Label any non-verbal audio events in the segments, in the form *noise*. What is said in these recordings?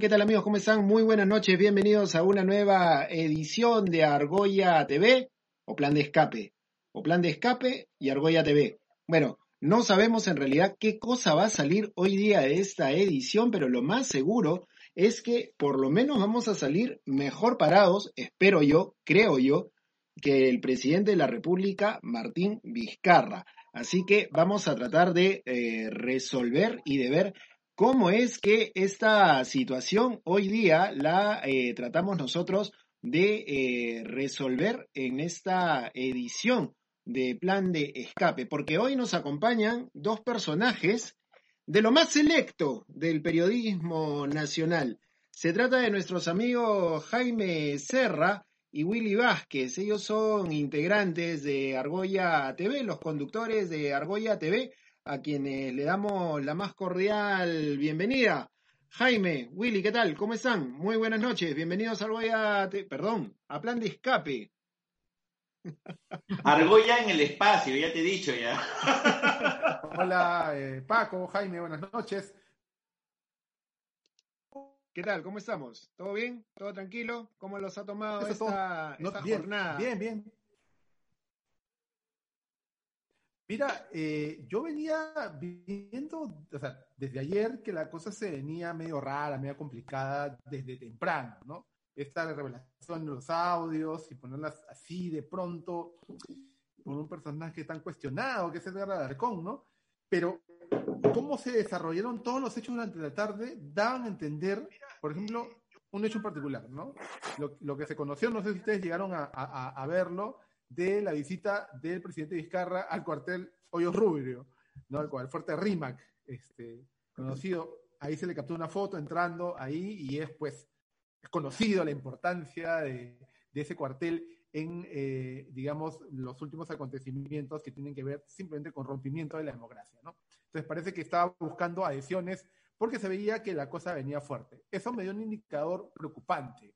¿Qué tal amigos? ¿Cómo están? Muy buenas noches. Bienvenidos a una nueva edición de Argolla TV o Plan de Escape. O Plan de Escape y Argolla TV. Bueno, no sabemos en realidad qué cosa va a salir hoy día de esta edición, pero lo más seguro es que por lo menos vamos a salir mejor parados, espero yo, creo yo, que el presidente de la República, Martín Vizcarra. Así que vamos a tratar de eh, resolver y de ver cómo es que esta situación hoy día la eh, tratamos nosotros de eh, resolver en esta edición de Plan de Escape, porque hoy nos acompañan dos personajes de lo más selecto del periodismo nacional. Se trata de nuestros amigos Jaime Serra y Willy Vázquez. Ellos son integrantes de Argolla TV, los conductores de Argolla TV, a quienes le damos la más cordial bienvenida. Jaime, Willy, ¿qué tal? ¿Cómo están? Muy buenas noches. Bienvenidos a Argolla, perdón, a Plan de Escape. *laughs* Argolla en el espacio, ya te he dicho ya. *laughs* Hola, eh, Paco, Jaime, buenas noches. ¿Qué tal? ¿Cómo estamos? ¿Todo bien? ¿Todo tranquilo? ¿Cómo los ha tomado esta, jornada? Bien, bien. Mira, eh, yo venía viendo, o sea, desde ayer que la cosa se venía medio rara, medio complicada desde temprano, ¿no? Esta revelación de los audios y ponerlas así de pronto con un personaje tan cuestionado que es Edgar Alarcón, ¿no? Pero cómo se desarrollaron todos los hechos durante la tarde daban a entender, por ejemplo, un hecho en particular, ¿no? Lo, que se conoció, no sé si ustedes llegaron a, a verlo, de la visita del presidente Vizcarra al cuartel Hoyos Rubio, ¿no? al, fuerte Rimac, este, conocido. Ahí se le captó una foto entrando ahí y es pues es conocido la importancia de, ese cuartel en, eh, digamos, los últimos acontecimientos que tienen que ver simplemente con rompimiento de la democracia, ¿no? Entonces parece que estaba buscando adhesiones porque se veía que la cosa venía fuerte. Eso me dio un indicador preocupante.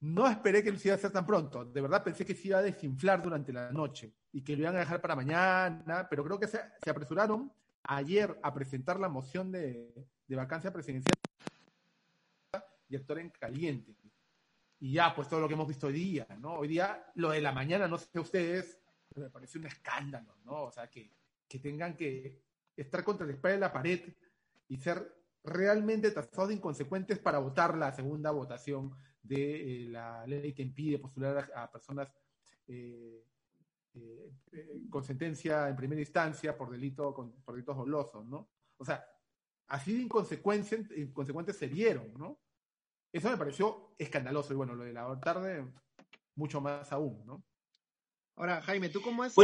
No esperé que lo iba a hacer tan pronto. De verdad pensé que se iba a desinflar durante la noche y que lo iban a dejar para mañana, pero creo que se, apresuraron ayer a presentar la moción de, vacancia presidencial y actor en caliente. Y ya, pues todo lo que hemos visto hoy día, ¿no? Hoy día, lo de la mañana, no sé ustedes, me parece un escándalo, ¿no? O sea, que, que tengan que estar contra la espalda de la pared y ser realmente tasados de inconsecuentes para votar la segunda votación de eh, la ley que impide postular a, personas eh, eh, con sentencia en primera instancia por delito por delitos dolosos, ¿no? O sea, así de inconsecuentes se vieron, ¿no? Eso me pareció escandaloso y bueno, lo de la tarde mucho más aún, ¿no? Ahora, Jaime, ¿tú cómo has,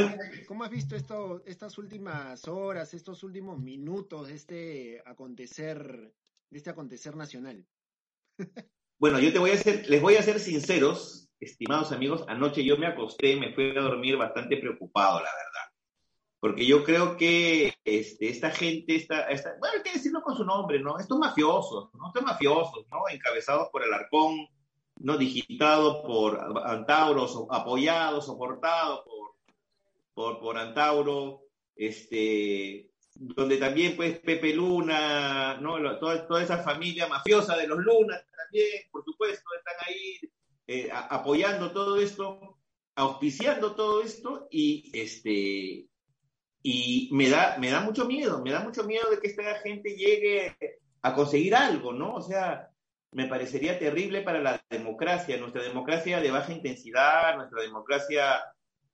cómo has visto esto, estas últimas horas, estos últimos minutos de este acontecer, de este acontecer nacional? *laughs* Bueno, yo te voy a ser, les voy a ser sinceros, estimados amigos, anoche yo me acosté, me fui a dormir bastante preocupado, la verdad. Porque yo creo que este, esta gente, esta, bueno, hay que decirlo con su nombre, ¿no? Estos mafiosos, ¿no? Estos mafiosos, ¿no? Encabezados por el arcón, ¿no? Digitado por Antauro, apoyado, soportado por, por, por Antauro, este, donde también pues Pepe Luna, ¿no? toda, toda esa familia mafiosa de los Lunas por supuesto, están ahí eh, apoyando todo esto, auspiciando todo esto y este y me da, me da mucho miedo, me da mucho miedo de que esta gente llegue a conseguir algo, ¿no? O sea, me parecería terrible para la democracia, nuestra democracia de baja intensidad, nuestra democracia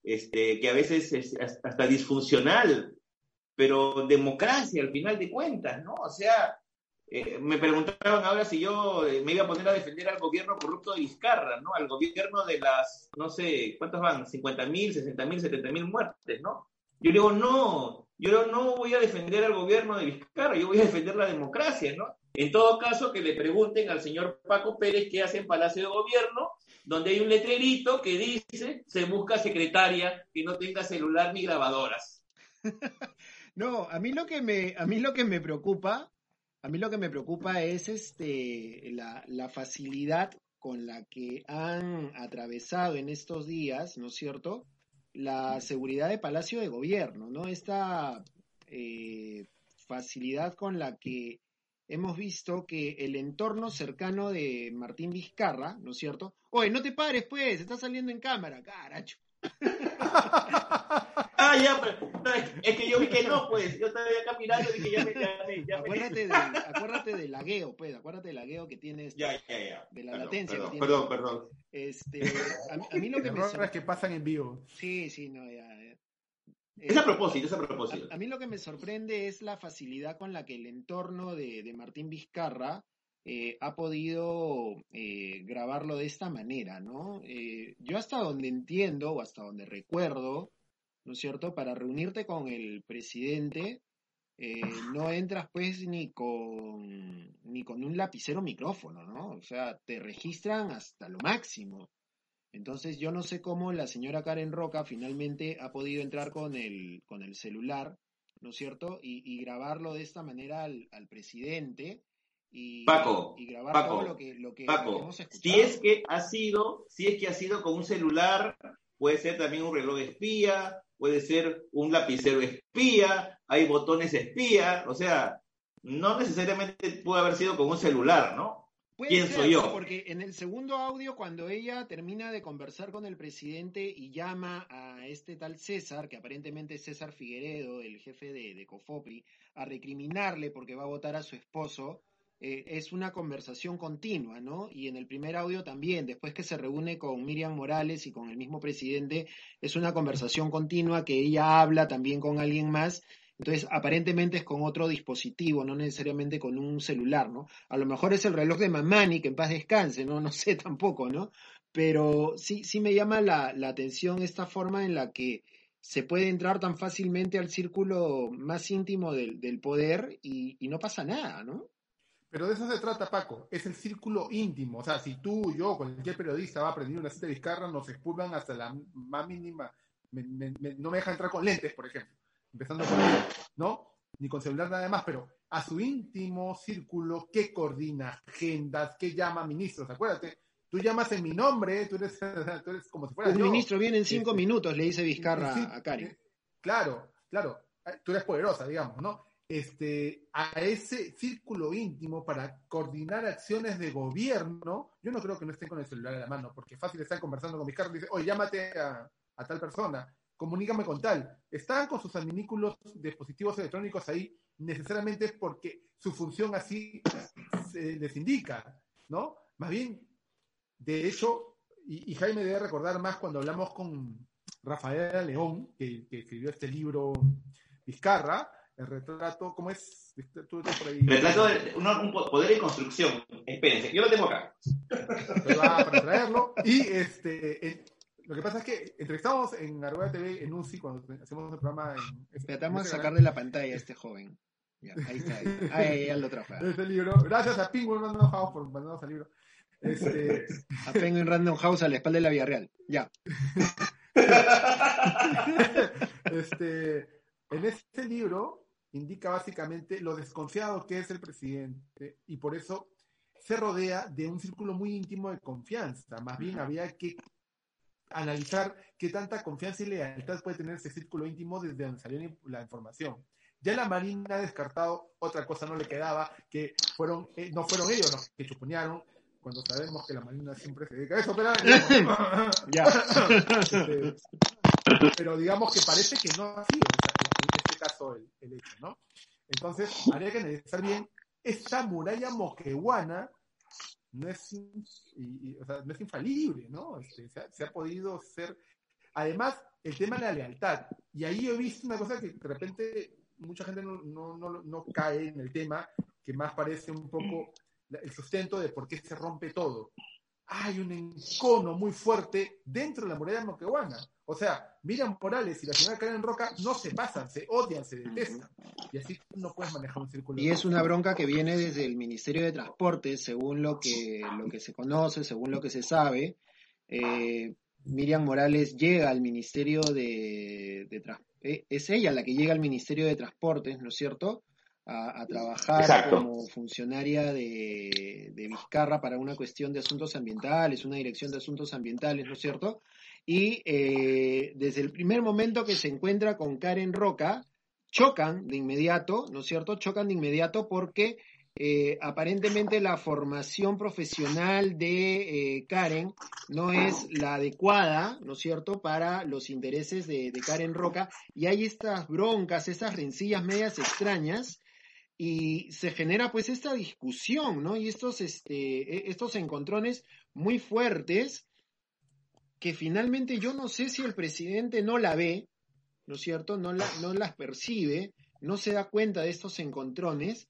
este, que a veces es hasta disfuncional, pero democracia al final de cuentas, ¿no? O sea, eh, me preguntaban ahora si yo eh, me iba a poner a defender al gobierno corrupto de Vizcarra, ¿no? Al gobierno de las, no sé, ¿cuántos van? ¿50 mil, 60 mil, 70 mil muertes, ¿no? Yo digo, no, yo no voy a defender al gobierno de Vizcarra, yo voy a defender la democracia, ¿no? En todo caso, que le pregunten al señor Paco Pérez qué hace en Palacio de Gobierno, donde hay un letrerito que dice se busca secretaria que no tenga celular ni grabadoras. *laughs* no, a mí lo que me, a mí lo que me preocupa, a mí lo que me preocupa es este la, facilidad con la que han atravesado en estos días, ¿no es cierto?, la seguridad de Palacio de Gobierno, ¿no? Esta eh, facilidad con la que hemos visto que el entorno cercano de Martín Vizcarra, ¿no es cierto? Oye, no te pares, pues, está saliendo en cámara, caracho. Ah, ya, pero es que yo vi que no, pues, yo estaba acá mirando y dije, ya me, ya ya acuérdate, Del, acuérdate del lagueo, pues, acuérdate del lagueo que tienes. Ya, ya, ya. De la latencia perdón, que Perdón, perdón. Este, a, mí lo que me... que pasan en vivo. Sí, sí, no, ya, es a propósito, es a propósito. A, mí lo que me sorprende es la facilidad con la que el entorno de, de Martín Vizcarra eh, ha podido eh, grabarlo de esta manera, ¿no? Eh, yo hasta donde entiendo o hasta donde recuerdo, ¿no es cierto? Para reunirte con el presidente, no entras pues ni con, ni con un lapicero micrófono, ¿no? O sea, te registran hasta lo máximo. Entonces yo no sé cómo la señora Karen Roca finalmente ha podido entrar con el, con el celular, ¿no es cierto? Y, grabarlo de esta manera al, presidente y, Paco, y grabar todo lo que, lo que, hemos escuchado. Si es que ha sido, si es que ha sido con un celular, puede ser también un reloj espía, puede ser un lapicero espía, hay botones espía, o sea, no necesariamente puede haber sido con un celular, ¿no? ¿Quién soy yo? Porque en el segundo audio, cuando ella termina de conversar con el presidente y llama a este tal César, que aparentemente es César Figueredo, el jefe de, de Cofopri, a recriminarle porque va a votar a su esposo, eh, es una conversación continua, ¿no? Y en el primer audio también, después que se reúne con Miriam Morales y con el mismo presidente, es una conversación continua que ella habla también con alguien más entonces, aparentemente es con otro dispositivo, no necesariamente con un celular, ¿no? A lo mejor es el reloj de Mamani, que en paz descanse, ¿no? *laughs* No sé tampoco, ¿no? Pero sí, sí me llama la, atención esta forma en la que se puede entrar tan fácilmente al círculo más íntimo del, poder y, no pasa nada, ¿no? Pero de eso se trata, Paco. Es el círculo íntimo. O sea, si tú, yo, cualquier periodista va a aprender una cita de Vizcarra, nos expulgan hasta la más mínima. no me deja entrar con lentes, por ejemplo empezando por ¿no? Ni con celular nada más, pero a su íntimo círculo que coordina agendas, que llama ministros, acuérdate, tú llamas en mi nombre, tú eres, *laughs* tú eres como si fueras Un ministro viene en cinco este, minutos, le dice Vizcarra a Cari. Eh, claro, claro, tú eres poderosa, digamos, ¿no? Este, a ese círculo íntimo para coordinar acciones de gobierno, yo no creo que no estén con el celular en la mano, porque fácil estar conversando con Vizcarra y dice, oye, llámate a, tal persona comunícame con tal. Están con sus adminículos dispositivos electrónicos ahí necesariamente es porque su función así se les indica, ¿no? Más bien, de hecho, y, Jaime debe recordar más cuando hablamos con Rafael León, que, escribió este libro Vizcarra, el retrato, ¿cómo es? Retrato de un, poder de construcción. Espérense, yo lo tengo acá. para traerlo. Y este, lo que pasa es que entrevistamos en Argolla TV, en UCI, cuando hacemos el programa en... Tratamos de sacarle la pantalla a este joven. ahí está. Ahí, ahí, ahí lo trajo. Este libro. Gracias a Penguin Random House por mandarnos el libro. Este... *laughs* A Penguin Random House a la espalda de la Villarreal. Ya. *laughs* este, en este libro indica básicamente lo desconfiado que es el presidente y por eso se rodea de un círculo muy íntimo de confianza. Más bien había que analizar qué tanta confianza y lealtad puede tener ese círculo íntimo desde donde salió la información. Ya la Marina ha descartado, otra cosa no le quedaba, que fueron, eh, no fueron ellos los que chuponearon, cuando sabemos que la Marina siempre se dedica a eso, pero, *laughs* ya. Este, pero digamos que parece que no ha sido caso el, el hecho, ¿no? Entonces, habría que analizar bien esta muralla moquehuana no es, no es infalible, ¿no? Este, se, ha, podido ser. Además, el tema de la lealtad. Y ahí he visto una cosa que de repente mucha gente no, no, no, cae en el tema, que más parece un poco el sustento de por qué se rompe todo. Hay un encono muy fuerte dentro de la muralla moquehuana. O sea, Miriam Morales y la señora Karen Roca no se pasan, se odian, se detestan. Y así no puedes manejar un círculo. Y es una bronca que viene desde el Ministerio de Transporte, según lo que, lo que se conoce, según lo que se sabe. Eh, Miriam Morales llega al Ministerio de, de eh, es ella la que llega al Ministerio de Transportes, ¿no es cierto? A, trabajar como funcionaria de, de, Vizcarra para una cuestión de asuntos ambientales, una dirección de asuntos ambientales, ¿no es cierto? y eh, desde el primer momento que se encuentra con Karen Roca, chocan de inmediato, ¿no es cierto? Chocan de inmediato porque eh, aparentemente la formación profesional de eh, Karen no es la adecuada, ¿no es cierto?, para los intereses de, Karen Roca y hay estas broncas, estas rencillas medias extrañas y se genera pues esta discusión, ¿no? Y estos, este, e, estos encontrones muy fuertes que finalmente yo no sé si el presidente no la ve, ¿no es cierto? No, la, no las percibe, no se da cuenta de estos encontrones,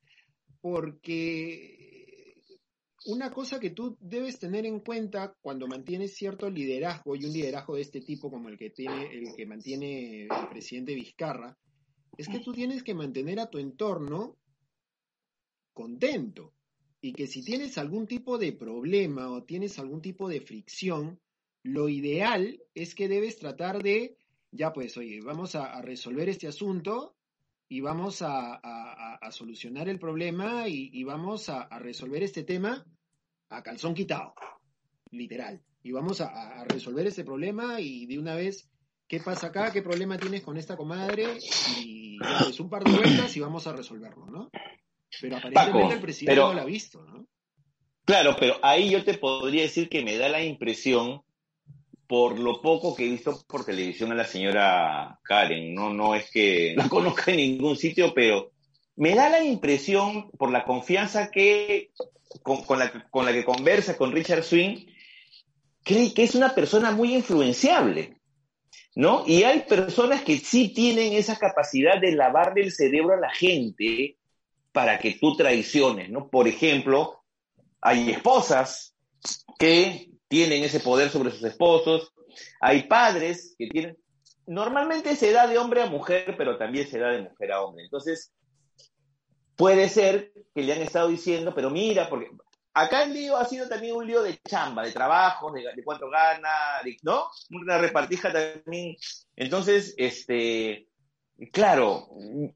porque una cosa que tú debes tener en cuenta cuando mantienes cierto liderazgo y un liderazgo de este tipo como el que tiene el que mantiene el presidente Vizcarra es que tú tienes que mantener a tu entorno contento y que si tienes algún tipo de problema o tienes algún tipo de fricción lo ideal es que debes tratar de, ya pues, oye, vamos a, resolver este asunto y vamos a, solucionar el problema y, vamos a, resolver este tema a calzón quitado, literal. Y vamos a, resolver este problema y de una vez, ¿qué pasa acá? ¿Qué problema tienes con esta comadre? Y pues un par de vueltas y vamos a resolverlo, ¿no? Pero aparentemente el presidente no lo ha visto, ¿no? Claro, pero ahí yo te podría decir que me da la impresión por lo poco que he visto por televisión a la señora Karen. No, no es que *laughs* la conozca en ningún sitio, pero me da la impresión, por la confianza que con, la, con la que conversa con Richard Swing, que, que es una persona muy influenciable. ¿No? Y hay personas que sí tienen esa capacidad de lavarle el cerebro a la gente para que tú traiciones, ¿no? Por ejemplo, hay esposas que tienen ese poder sobre sus esposos. Hay padres que tienen, normalmente se da de hombre a mujer, pero también se da de mujer a hombre. Entonces, puede ser que le han estado diciendo, pero mira, porque acá el lío ha sido también un lío de chamba, de trabajo, de, cuánto gana, ¿no? Una repartija también. Entonces, este, claro,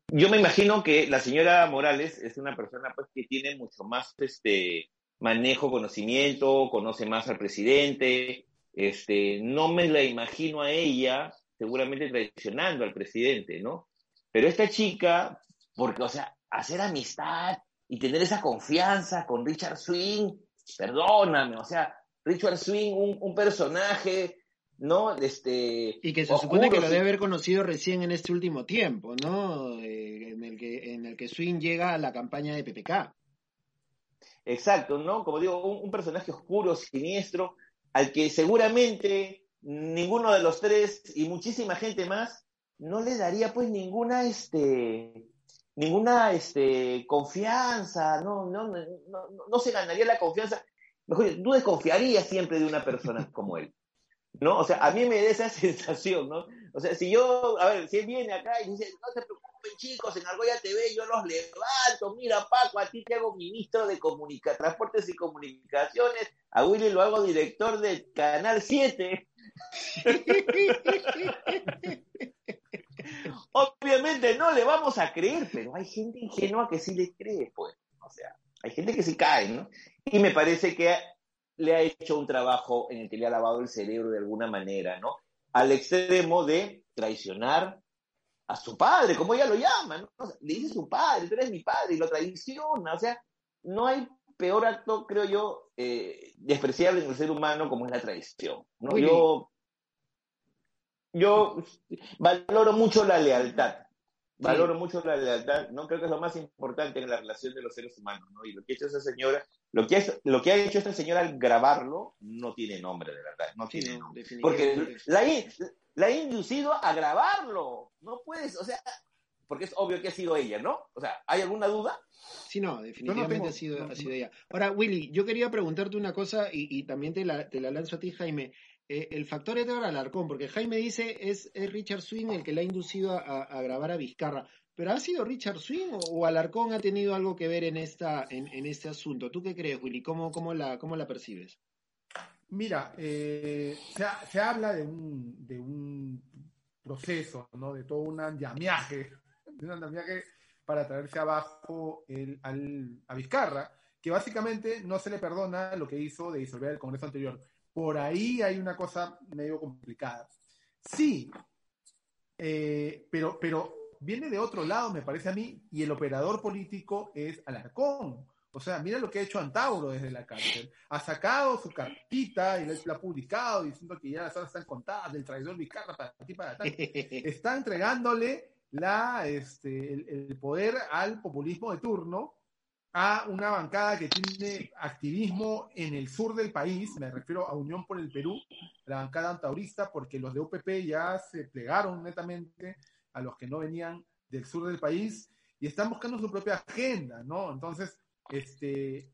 yo me imagino que la señora Morales es una persona pues que tiene mucho más, este, manejo conocimiento, conoce más al presidente, este, no me la imagino a ella seguramente traicionando al presidente, ¿no? Pero esta chica, porque, o sea, hacer amistad y tener esa confianza con Richard Swing, perdóname, o sea, Richard Swing, un, personaje, ¿no? Este, y que se supone que lo debe haber conocido recién en este último tiempo, ¿no? Eh, en, el que, en el que Swing llega a la campaña de PPK. Exacto, ¿no? Como digo, un, personaje oscuro, siniestro, al que seguramente ninguno de los tres y muchísima gente más no le daría pues ninguna, este, ninguna este, confianza, no, no, no, no, se ganaría la confianza. Mejor, tú desconfiarías siempre de una persona como él. ¿No? O sea, a mí me da esa *laughs* sensación, ¿no? O sea, si yo, a ver, si él viene acá y dice, no te preocupes, chicos, en Argolla TV yo los levanto, mira Paco, a ti te hago ministro de comunica Transportes y Comunicaciones, a Willy lo hago director del Canal 7. *laughs* Obviamente no le vamos a creer, pero hay gente ingenua que sí le cree, pues. O sea, hay gente que sí cae, ¿no? Y me parece que le ha hecho un trabajo en el que le ha lavado el cerebro de alguna manera, ¿no? Al extremo de traicionar a su padre, como ella lo llama, ¿no? le dice su padre, tú eres mi padre, y lo traiciona, o sea, no hay peor acto, creo yo, eh, despreciable en el ser humano como es la traición, ¿no? Yo, yo valoro mucho la lealtad, valoro mucho la lealtad, no creo que es lo más importante en la relación de los seres humanos, ¿no? Y lo que ha hecho esa señora, lo que, es, lo que ha hecho esta señora al grabarlo, no tiene nombre, de verdad, no tiene nombre. Porque la, la ha inducido a grabarlo. No puedes, o sea, porque es obvio que ha sido ella, ¿no? O sea, ¿hay alguna duda? Sí, no, definitivamente ha, sido, ha sido ella. Ahora, Willy, yo quería preguntarte una cosa y, también te la, te la lanzo a ti, Jaime. Eh, el factor Edgar Alarcón, porque Jaime dice es, es Richard Swing el que le ha inducido a, grabar a Vizcarra. ¿Pero ha sido Richard Swing o, Alarcón ha tenido algo que ver en, esta, en, este asunto? ¿Tú qué crees, Willy? ¿Cómo, cómo, la, cómo la percibes? Mira, eh, se, se, habla de un, de un proceso, ¿no? De todo un andamiaje, de un andamiaje para traerse abajo el, al, a Vizcarra, que básicamente no se le perdona lo que hizo de disolver el Congreso anterior. Por ahí hay una cosa medio complicada. Sí, eh, pero, pero viene de otro lado, me parece a mí, y el operador político es Alarcón. O sea, mira lo que ha hecho Antauro desde la cárcel. Ha sacado su cartita y la ha publicado diciendo que ya las horas están contadas del traidor Vizcarra para aquí para tal. *laughs* Está entregándole la, este, el, poder al populismo de turno a una bancada que tiene activismo en el sur del país, me refiero a Unión por el Perú, la bancada antaurista, porque los de UPP ya se plegaron netamente a los que no venían del sur del país y están buscando su propia agenda, ¿no? Entonces, este,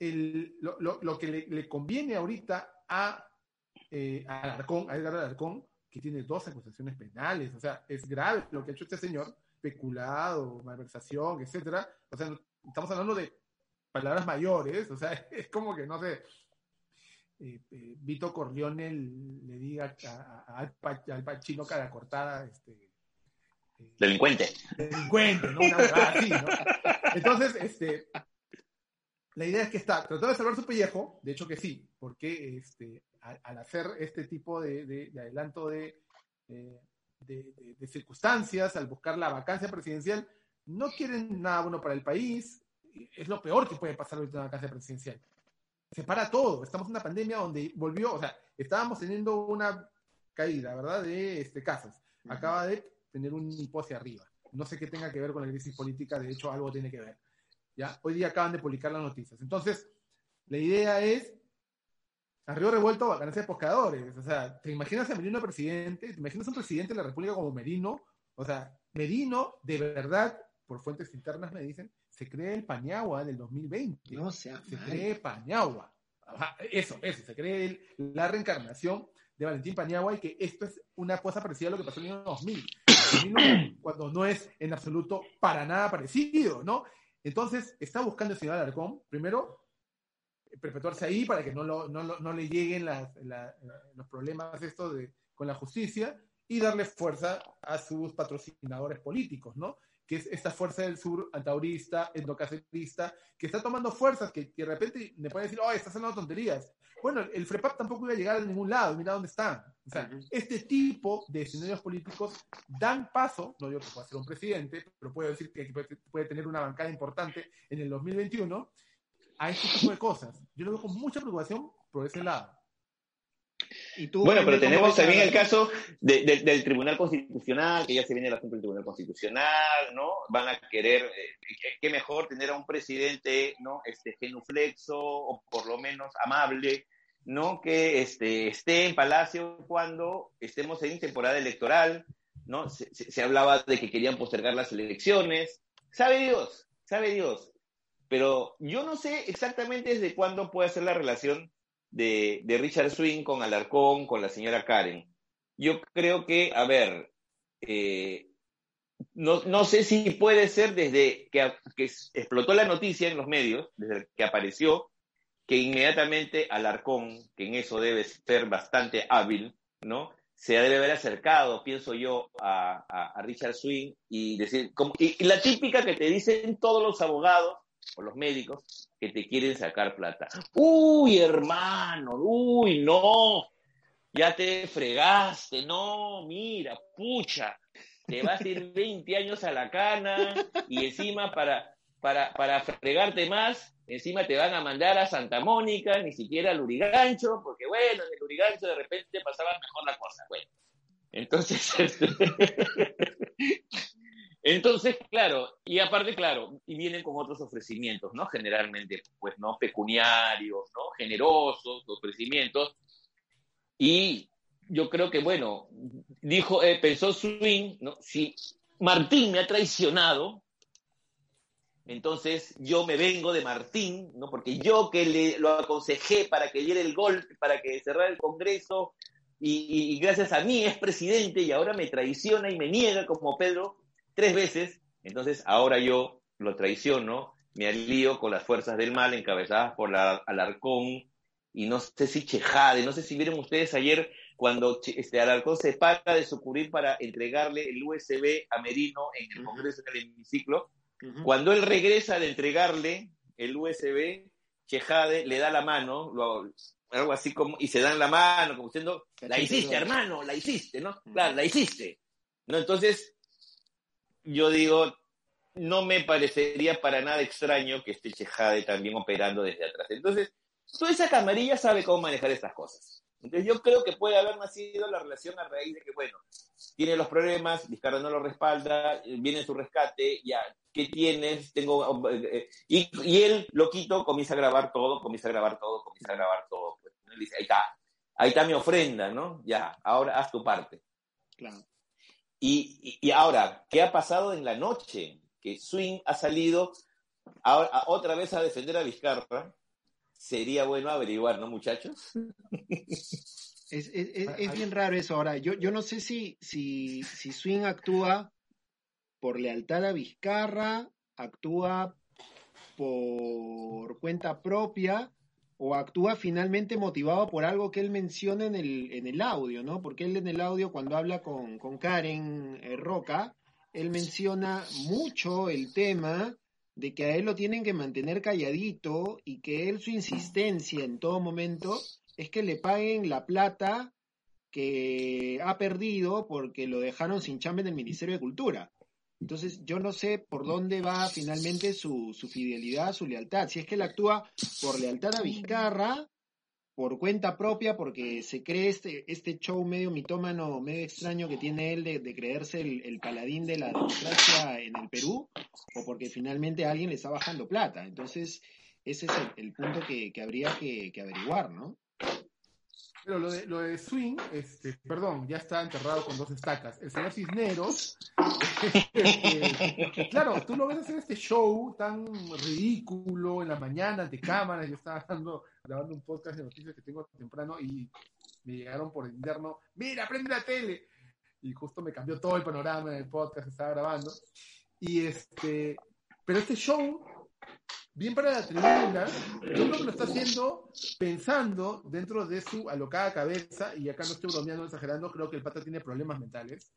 el, lo, que le, conviene ahorita a, eh, a Alarcón, a Edgar Alarcón, que tiene dos acusaciones penales, o sea, es grave lo que ha hecho este señor, peculado, malversación, etcétera, o sea, estamos hablando de palabras mayores, o sea, *laughs* es como que, no sé, eh, eh, Vito Corleone le diga al, Pachino cara cortada, este, eh, delincuente. Delincuente, ¿no? Una verdad así, ¿no? Entonces, este, la idea es que está tratando de salvar su pellejo, de hecho que sí, porque este, al, hacer este tipo de, adelanto de, de, circunstancias, al buscar la vacancia presidencial, no quieren nada bueno para el país, es lo peor que puede pasar ahorita en la vacancia presidencial. Se para todo, estamos en una pandemia donde volvió, o sea, estábamos teniendo una caída, ¿verdad?, de este, casos. Acaba de tener un hipo hacia arriba. No sé qué tenga que ver con la crisis política, de hecho algo tiene que ver. ¿ya? Hoy día acaban de publicar las noticias. Entonces, la idea es, a río revuelto, vacancia de pescadores. O sea, ¿te imaginas a Merino presidente? ¿Te imaginas a un presidente de la República como Merino? O sea, Merino, de verdad, por fuentes internas me dicen, se cree el Pañagua del 2020. No sea Se cree Pañagua. eso, eso, se cree la reencarnación de Valentín Paniagua y que esto es una cosa parecida a lo que pasó en el año 2000, *clears throat* cuando no es en absoluto para nada parecido, ¿no? Entonces, está buscando el señor Alarcón, primero, perpetuarse ahí para que no, no, le lleguen los problemas estos de, con la justicia y darle fuerza a sus patrocinadores políticos, ¿no? que es esta fuerza del sur antaurista, endocacerista, que está tomando fuerzas que, de repente me pueden decir, oh, estás haciendo tonterías. Bueno, el FREPAP tampoco iba a llegar a ningún lado, mira dónde están. O sea, este tipo de escenarios políticos dan paso, no digo que pueda ser un presidente, pero puedo decir que puede tener una bancada importante en el 2021, a este tipo de cosas. Yo lo veo con mucha preocupación por ese lado bueno, pero tenemos también el caso del Tribunal Constitucional, que ya se viene el asunto del Tribunal Constitucional, ¿no? Van a querer, eh, qué mejor tener a un presidente, ¿no? Este genuflexo, o por lo menos amable, ¿no? Que este, esté en Palacio cuando estemos en temporada electoral, ¿no? Se, se hablaba de que querían postergar las elecciones. Sabe Dios, sabe Dios. Pero yo no sé exactamente desde cuándo puede ser la relación de, Richard Swing con Alarcón, con la señora Karen. Yo creo que, a ver, eh, no, sé si puede ser desde que, explotó la noticia en los medios, desde que apareció, que inmediatamente Alarcón, que en eso debe ser bastante hábil, ¿no? Se debe haber acercado, pienso yo, a, Richard Swing y decir, como, y la típica que te dicen todos los abogados o los médicos, que te quieren sacar plata. Uy, hermano, uy, no, ya te fregaste, no, mira, pucha, te vas a ir 20 *laughs* años a la cana y encima para, para, para fregarte más, encima te van a mandar a Santa Mónica, ni siquiera al Urigancho, porque bueno, en el Urigancho de repente pasaba mejor la cosa, bueno. Entonces, *laughs* este, entonces, claro, y aparte, claro, y vienen con otros ofrecimientos, ¿no? Generalmente, pues, ¿no? Pecuniarios, ¿no? Generosos, ofrecimientos. Y yo creo que, bueno, dijo, eh, pensó Swing, ¿no? Si, Martín me ha traicionado, entonces yo me vengo de Martín, ¿no? Porque yo que le, lo aconsejé para que diera el golpe, para que cerrara el Congreso, y, y, gracias a mí es presidente y ahora me traiciona y me niega como Pedro tres veces, entonces ahora yo lo traiciono, me alío con las fuerzas del mal encabezadas por la Alarcón y no sé si Chejade, no sé si vieron ustedes ayer cuando este Alarcón se para de sucurir para entregarle el USB a Merino en el Congreso del hemiciclo, cuando él regresa de entregarle el USB, Chejade le da la mano, algo así como, y se dan la mano, como diciendo, la hiciste, hermano, la hiciste, ¿no? Claro, la hiciste. ¿No? Entonces, yo digo, no me parecería para nada extraño que esté Chejade también operando desde atrás. Entonces, toda esa camarilla sabe cómo manejar estas cosas. Entonces yo creo que puede haber nacido la relación a raíz de que, bueno, tiene los problemas, Vizcarra no lo respalda, viene su rescate, ya, ¿qué tienes? Tengo, eh, y, y, él, loquito, comienza a grabar todo, comienza a grabar todo, comienza a grabar todo. Pues, él dice, ahí está, ahí está mi ofrenda, ¿no? Ya, ahora haz tu parte. Claro. Y, y, ahora, ¿qué ha pasado en la noche? Que Swing ha salido ahora, otra vez a defender a Vizcarra, sería bueno averiguar, ¿no, muchachos? *laughs* Es, es, es, bien raro eso. Ahora, yo, yo no sé si, si, si Swing actúa por lealtad a Vizcarra, actúa por cuenta propia o actúa finalmente motivado por algo que él menciona en el, en el audio, ¿no? Porque él en el audio, cuando habla con, con Karen eh, Roca, él menciona mucho el tema de que a él lo tienen que mantener calladito y que él su insistencia en todo momento es que le paguen la plata que ha perdido porque lo dejaron sin chamba en el Ministerio de Cultura. Entonces, yo no sé por dónde va finalmente su, su fidelidad, su lealtad. Si es que él actúa por lealtad a Vizcarra por cuenta propia, porque se cree este, este show medio mitómano, medio extraño que tiene él de, creerse el, paladín de la democracia en el Perú, o porque finalmente alguien le está bajando plata. Entonces, ese es el, punto que, habría que, que averiguar, ¿no? Pero lo de, lo de Swing, este, perdón, ya está enterrado con dos estacas. El señor Cisneros, este, claro, tú lo ves hacer este show tan ridículo en la mañana ante cámaras. Yo estaba dando, grabando un podcast de noticias que tengo temprano y me llegaron por interno, mira, prende la tele. Y justo me cambió todo el panorama del podcast que estaba grabando. Y este, pero este show bien para la tribuna, yo creo que lo está haciendo pensando dentro de su alocada cabeza, y acá no estoy bromeando, exagerando, creo que el pata tiene problemas mentales,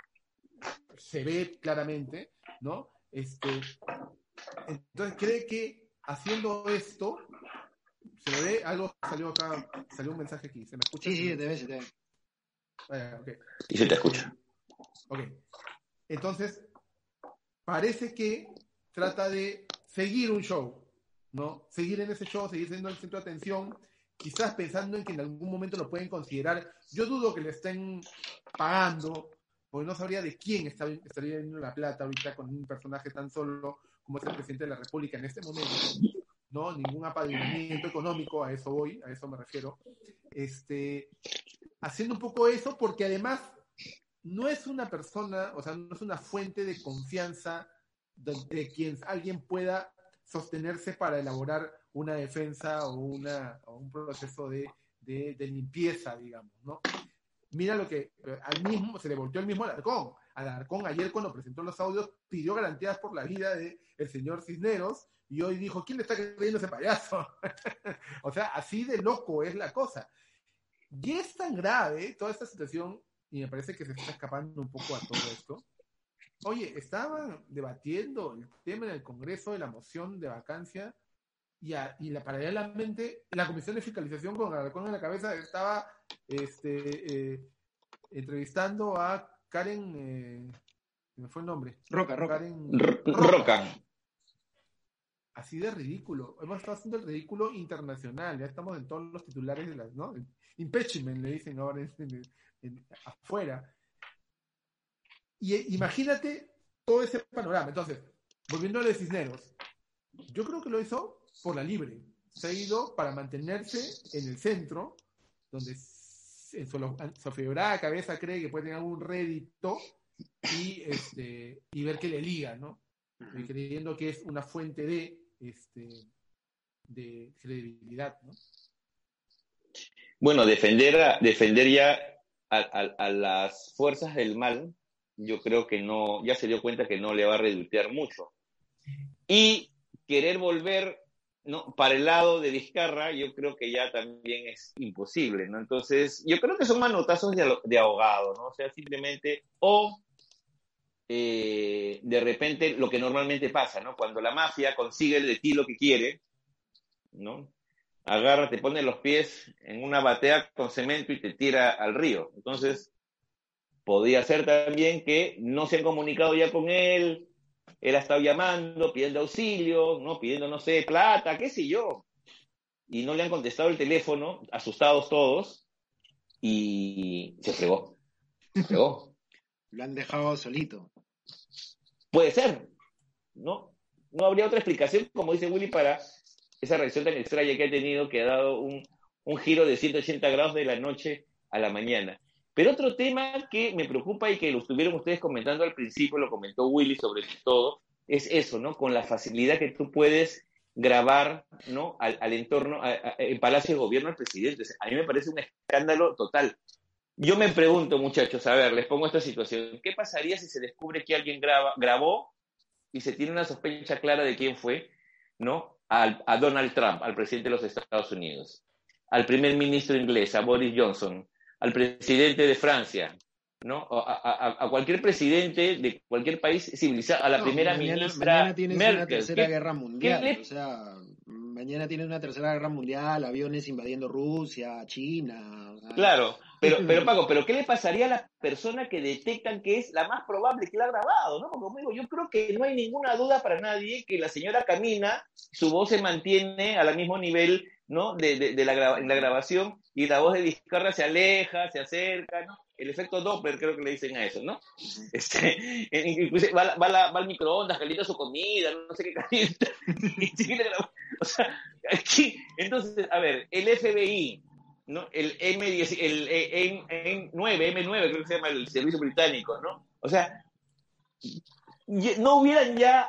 se ve claramente, ¿no? Este, entonces cree que haciendo esto, se ve, algo salió acá, salió un mensaje aquí, ¿se me escucha? Sí, sí, te ve, se te ve. Ah, okay. Y se te escucha. Ok. Entonces, parece que trata de seguir un show, ¿no? Seguir en ese show, seguir siendo el centro de atención, quizás pensando en que en algún momento lo pueden considerar. Yo dudo que le estén pagando, porque no sabría de quién estaría viendo la plata ahorita con un personaje tan solo como es el presidente de la República en este momento. ¿no? Ningún apadrinamiento económico, a eso voy, a eso me refiero. Este, haciendo un poco eso, porque además no es una persona, o sea, no es una fuente de confianza de, de quien alguien pueda sostenerse para elaborar una defensa o, una, un proceso de, limpieza, digamos, ¿no? Mira lo que al mismo, se le volteó el mismo Alarcón. Alarcón ayer cuando presentó los audios pidió garantías por la vida del el señor Cisneros y hoy dijo, ¿quién le está creyendo ese payaso? *laughs* o sea, así de loco es la cosa. Y es tan grave toda esta situación, y me parece que se está escapando un poco a todo esto, Oye, estaban debatiendo el tema en el Congreso de la moción de vacancia y, y la, paralelamente la Comisión de Fiscalización con Alarcón en la cabeza estaba este, eh, entrevistando a Karen, eh, me fue el nombre? Roca, Roca. Karen, Roca. Así de ridículo. Hemos estado haciendo el ridículo internacional. Ya estamos en todos los titulares de las, ¿no? Impeachment, le dicen ahora en, afuera. Y eh, imagínate todo ese panorama. Entonces, volviendo a los Cisneros, yo creo que lo hizo por la libre. Se ha ido para mantenerse en el centro, donde en su, su cabeza cree que puede tener algún rédito y, este, y ver que le liga, ¿no? Creyendo que es una fuente de, este, de credibilidad, ¿no? Bueno, defender, a- defender ya a, a- a las fuerzas del mal, yo creo que no, ya se dio cuenta que no le va a redutear mucho. Y querer volver ¿no? para el lado de Vizcarra, yo creo que ya también es imposible, ¿no? Entonces, yo creo que son manotazos de, de ahogado, ¿no? O sea, simplemente, o eh, de repente lo que normalmente pasa, ¿no? Cuando la mafia consigue de ti lo que quiere, ¿no? agarra, te pone los pies en una batea con cemento y te tira al río. Entonces, podría ser también que no se han comunicado ya con él, él ha estado llamando, pidiendo auxilio, ¿no? Pidiendo, no sé, plata, qué sé yo. Y no le han contestado el teléfono, asustados todos, y se fregó. Se fregó. *laughs* Lo han dejado solito. Puede ser, ¿no? No habría otra explicación, como dice Willy, para esa reacción tan extraña que ha tenido, que ha dado un, un giro de 180 grados de la noche a la mañana. Pero otro tema que me preocupa y que lo estuvieron ustedes comentando al principio, lo comentó Willy sobre todo, es eso, ¿no? Con la facilidad que tú puedes grabar, ¿no? Al, al entorno, en Palacio de Gobierno al presidente. A mí me parece un escándalo total. Yo me pregunto, muchachos, a ver, les pongo esta situación. ¿Qué pasaría si se descubre que alguien graba, grabó y se tiene una sospecha clara de quién fue, ¿no? Al, a Donald Trump, al presidente de los Estados Unidos, al primer ministro inglés, a Boris Johnson, al presidente de Francia, ¿no? A, a, a cualquier presidente de cualquier país civilizado, a la No, primera mañana, ministra mañana tienes Merkel. una tercera ¿Qué- guerra mundial. le- O sea, mañana tienes una tercera guerra mundial, aviones invadiendo Rusia, China. o sea, Claro, pero, *laughs* pero Paco, pero ¿qué le pasaría a la persona que detectan que es la más probable que la ha grabado? ¿no? Porque como digo, yo creo que no hay ninguna duda para nadie que la señora camina, su voz se mantiene al mismo nivel ¿no? de, de, de la, en la grabación y la voz de Vizcarra se aleja, se acerca, ¿no? El efecto Doppler creo que le dicen a eso, ¿no? Este, *laughs* incluso va, la- va, la- va al microondas, calienta su comida, no sé qué calienta. *laughs* o sea, aquí, entonces, a ver, el FBI, ¿no? El M10, el M, M9, M9 creo que se llama el servicio británico, ¿no? O sea, no hubieran ya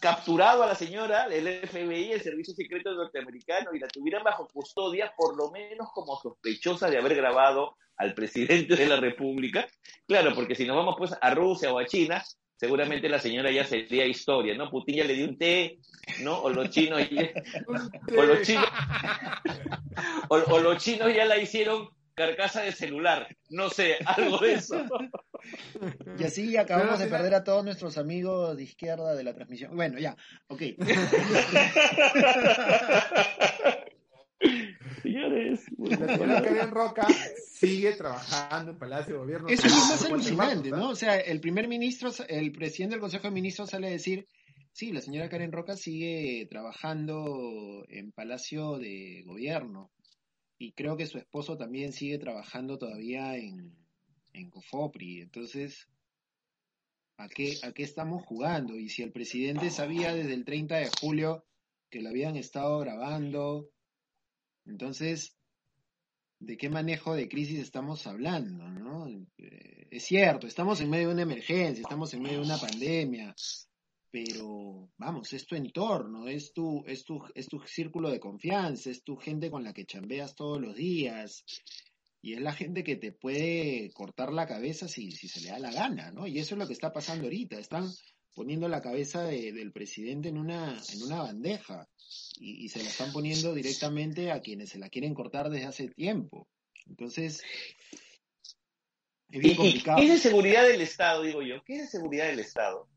capturado a la señora del FBI, el servicio secreto norteamericano, y la tuvieran bajo custodia, por lo menos como sospechosa de haber grabado al presidente de la República. Claro, porque si nos vamos pues a Rusia o a China, seguramente la señora ya sería historia, ¿no? Putin ya le dio un té, ¿no? O los chinos ya- *laughs* o los chinos *laughs* o, o los chinos ya la hicieron carcasa de celular, no sé, algo de eso. *laughs* Y así acabamos de perder a todos nuestros amigos de izquierda de la transmisión. Bueno, ya, ok. *laughs* Señores, La señora Karen Roca sigue trabajando en Palacio de Gobierno. Eso es lo más alucinante, ¿no? O sea, el primer ministro, el presidente del Consejo de Ministros sale a decir, sí, la señora Karen Roca sigue trabajando en Palacio de Gobierno. Y creo que su esposo también sigue trabajando todavía en, en Cofopri. Entonces, ¿a qué, ¿a qué estamos jugando? Y si el presidente sabía desde el 30 de julio que lo habían estado grabando, entonces, ¿de qué manejo de crisis estamos hablando? ¿no? Eh, es cierto, estamos en medio de una emergencia, estamos en medio de una pandemia, pero vamos, es tu entorno, es tu, es tu, es tu círculo de confianza, es tu gente con la que chambeas todos los días, y es la gente que te puede cortar la cabeza si, si se le da la gana, ¿no? Y eso es lo que está pasando ahorita, están poniendo la cabeza de- del presidente en una, en una bandeja y, y se la están poniendo directamente a quienes se la quieren cortar desde hace tiempo. Entonces, es ¿Y, bien complicado. qué es de seguridad del Estado, digo yo? ¿Qué es de seguridad del Estado?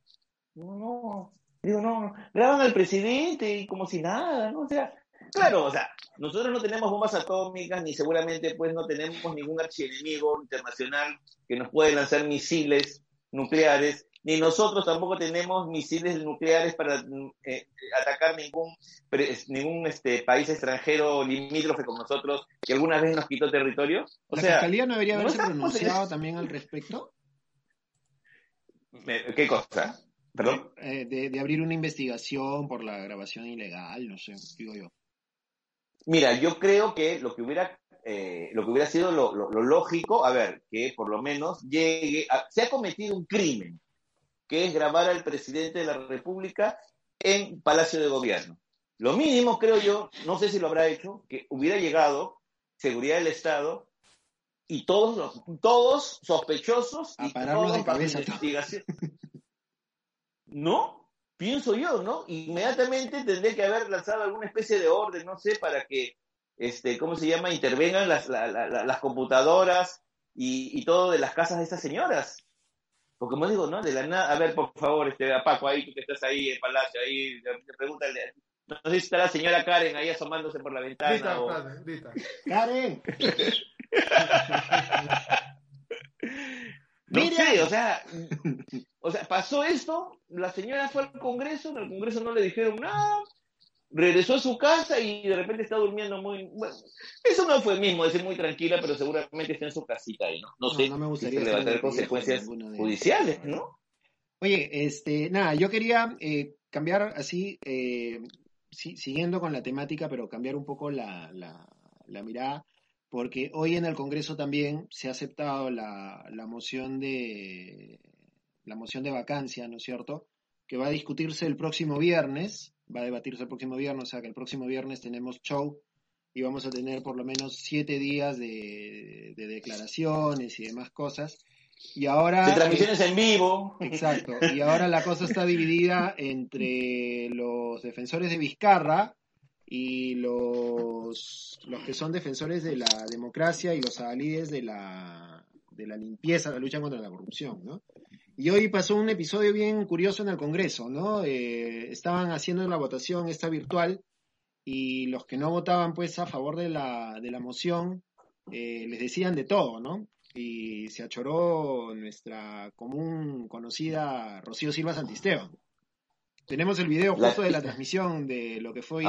No, no, digo, no, graban al presidente y como si nada, ¿no? O sea, claro, o sea, nosotros no tenemos bombas atómicas ni seguramente pues no tenemos ningún archienemigo internacional que nos puede lanzar misiles nucleares, ni nosotros tampoco tenemos misiles nucleares para eh, atacar ningún pre- ningún este país extranjero limítrofe con nosotros que alguna vez nos quitó territorio. O ¿La sea, fiscalía no debería haberse en pronunciado también al respecto? ¿qué cosa? ¿Perdón? Eh, de, de abrir una investigación por la grabación ilegal, no sé, digo yo. Mira, yo creo que lo que hubiera eh, lo que hubiera sido lo, lógico, a ver, que por lo menos llegue, se ha cometido un crimen, que es grabar al presidente de la República en Palacio de Gobierno. Lo mínimo, creo yo, no sé si lo habrá hecho, que hubiera llegado seguridad del Estado y todos los, todos sospechosos a y todos de cabeza investigación. *laughs* ¿No? Pienso yo, ¿no? Inmediatamente tendría que haber lanzado alguna especie de orden, no sé, para que, este, ¿cómo se llama? Intervengan las, las computadoras y, y, todo de las casas de estas señoras. Porque como digo, ¿no? De la nada, a ver, por favor, este, a Paco, ahí tú que estás ahí en Palacio, ahí, pregúntale, no sé si está la señora Karen ahí asomándose por la ventana. o... Karen. *laughs* *laughs* no sé, o sea, o sea, pasó esto, la señora fue al Congreso, en el Congreso no le dijeron nada, regresó a su casa y de repente está durmiendo muy... Bueno, eso no fue mismo, decir muy tranquila, pero seguramente está en su casita ahí, ¿no? No, sé no me gustaría si le va a tener consecuencias judiciales, ¿no? Oye, este, nada, yo quería eh, cambiar así, eh, siguiendo con la temática, pero cambiar un poco la, la, mirada, porque hoy en el Congreso también se ha aceptado la, la, moción de la moción de vacancia, ¿no es cierto? Que va a discutirse el próximo viernes, va a debatirse el próximo viernes, o sea que el próximo viernes tenemos show y vamos a tener por lo menos siete días de, de declaraciones y demás cosas. Y ahora, de transmisiones en vivo. Exacto. Y ahora la cosa está dividida entre los defensores de Vizcarra y los, los que son defensores de la democracia y los adalides de la, de la limpieza, la lucha contra la corrupción, ¿no? Y hoy pasó un episodio bien curioso en el Congreso, ¿no? Eh, estaban haciendo la votación esta virtual y los que no votaban pues a favor de la, de la moción eh, les decían de todo, ¿no? y se achoró nuestra común conocida Rocío Silva Santisteban. Tenemos el video justo de la *laughs* transmisión de lo que fue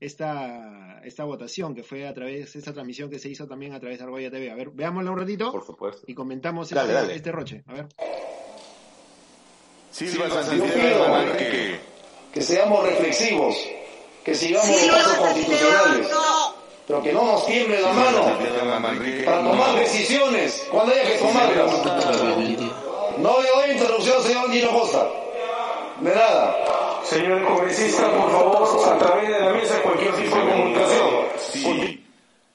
esta, esta votación, que fue a través, esta transmisión que se hizo también a través de Argolla TV. A ver, veámosla un ratito. Por supuesto. Y comentamos este, este, roche. A ver. Silva Santisteban, que, que seamos reflexivos, que sigamos los pasos constitucionales pero que no nos tiemble la mano para tomar decisiones cuando haya que tomarlas. No le doy interrupción, señor Nino Costa. De nada. Señor congresista, por favor, a través de la mesa cualquier tipo de comunicación.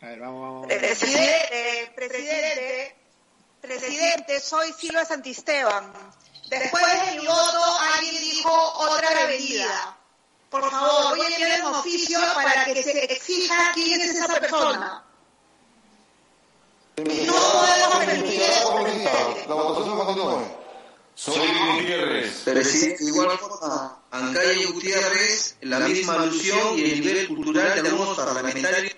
A ver, vamos, vamos. Presidente, presidente, presidente, soy Silva Santisteban. Después de mi voto, alguien dijo otra avenida por favor, voy a enviar un oficio para que se exija quién es esa persona. No podemos permitir eso, La votación continúe. Soy Gutiérrez. Presidente, de igual forma, Ancaya Gutiérrez, la misma alusión y el nivel cultural de algunos parlamentarios.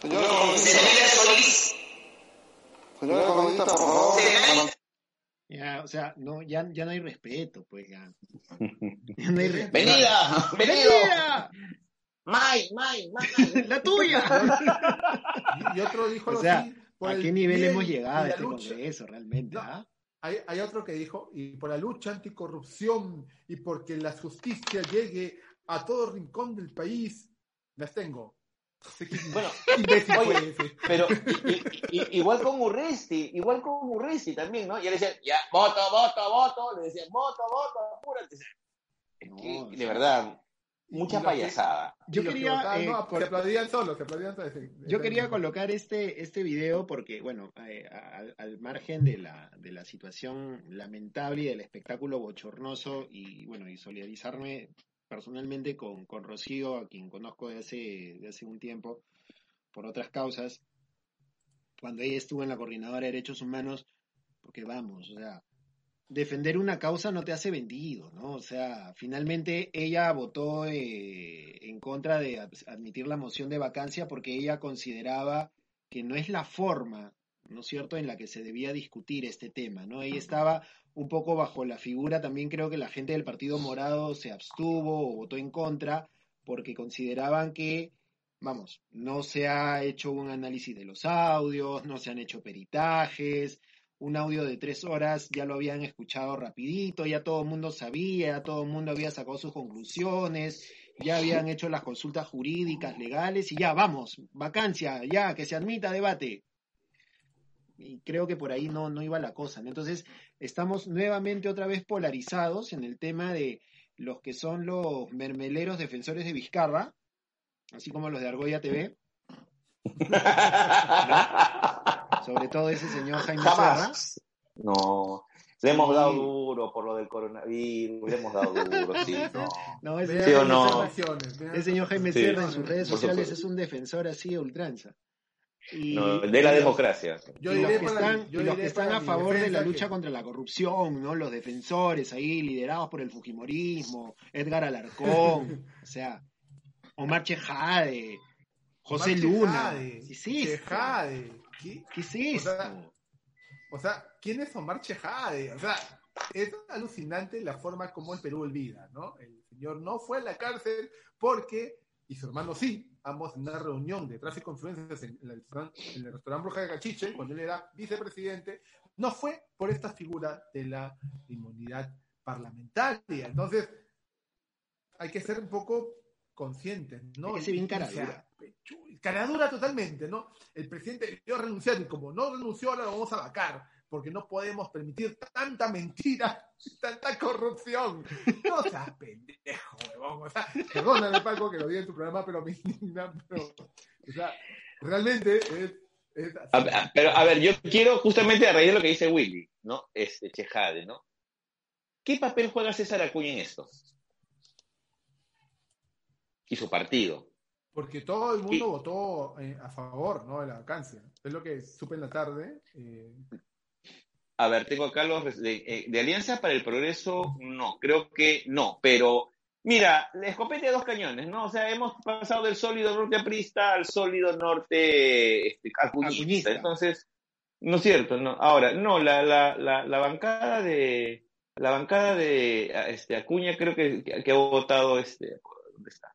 Señora Solís. Señora Comunista, por favor. Ya, o sea, no, ya, ya no hay respeto, pues ya. *laughs* ya no hay respeto. ¡Venida! ¡Venida! ¡May, May, May! ¡La tuya! y, otro dijo o sea, ¿a qué nivel hemos llegado este Congreso realmente? ¿ah? Hay, hay otro que dijo, y por la lucha anticorrupción y porque la justicia llegue a todo rincón del país, las tengo. Bueno, pero igual con Urresti, igual con Urresti también, ¿no? Y le decían, ya, voto, voto, voto, le decían, voto, voto, apúrate. de verdad, mucha payasada. Yo quería, eh, se aplaudían solo, se aplaudían solo. Yo quería colocar este, este video porque, bueno, eh, al, al, margen de la, de la situación lamentable y del espectáculo bochornoso y, bueno, y solidarizarme personalmente con, con Rocío, a quien conozco de hace, de hace un tiempo, por otras causas, cuando ella estuvo en la Coordinadora de Derechos Humanos, porque vamos, o sea, defender una causa no te hace vendido, ¿no? O sea, finalmente ella votó eh, en contra de admitir la moción de vacancia porque ella consideraba que no es la forma, ¿no es cierto?, en la que se debía discutir este tema, ¿no? Ella estaba un poco bajo la figura, también creo que la gente del Partido Morado se abstuvo o votó en contra porque consideraban que, vamos, no se ha hecho un análisis de los audios, no se han hecho peritajes, un audio de tres horas, ya lo habían escuchado rapidito, ya todo el mundo sabía, ya todo el mundo había sacado sus conclusiones, ya habían hecho las consultas jurídicas, legales, y ya, vamos, vacancia, ya, que se admita debate. Y creo que por ahí no, no iba la cosa. Entonces, estamos nuevamente otra vez polarizados en el tema de los que son los mermeleros defensores de Vizcarra, así como los de Argolla TV. ¿No? Sobre todo ese señor Jaime Serra. Jamás. No. Le hemos dado duro por lo del coronavirus, le hemos dado duro, sí, *laughs* no. No, ese, señor Jaime Sí, Serra en sus redes sociales es un defensor así a ultranza. Y, No, de la democracia. Yo y los que están, yo los que a favor de la lucha que- contra la corrupción, ¿no? Los defensores ahí liderados por el Fujimorismo, Edgar Alarcón, *laughs* o sea, Omar Chejade, José Omar Luna. Chejade, ¿Qué es esto? Chejade. ¿Qué? ¿Qué es esto? O sea, O sea, ¿quién es Omar Chejade? O sea, es alucinante la forma como el Perú olvida, ¿no? El señor no fue a la cárcel porque, y su hermano sí, ambos en una reunión de tráfico de influencias en, el en el restaurante Bruja de Cachiche, cuando él era vicepresidente, no fue por esta figura de la inmunidad parlamentaria. Entonces, hay que ser un poco conscientes, ¿no? Ser bien Y- y, cara o sea, dura. pechu- cara dura totalmente, ¿no? El presidente debió renunciar y como no renunció, ahora lo vamos a vacar, porque no podemos permitir tanta mentira, *laughs* tanta corrupción. No seas *laughs* pendejo, huevón. O sea, perdóname, Paco, que lo diga en tu programa, pero me indigna, pero, o sea, realmente es, es así. A- a- pero, a ver, yo quiero justamente a raíz de lo que dice Willy, ¿no? Este, Chejade, ¿no? ¿Qué papel juega César Acuña en esto? Y su partido. Porque todo el mundo Y- votó eh, a favor, ¿no? De la vacancia. Es lo que supe en la tarde. eh, A ver, tengo acá los de, eh, de Alianza para el Progreso, no, creo que no, pero mira, la escopeta de dos cañones, ¿no? O sea, hemos pasado del sólido norte aprista al sólido norte este. Entonces, no es cierto, no. Ahora, no, la, la, la, la bancada de la bancada de este, Acuña creo que, que, que ha votado este, ¿dónde está?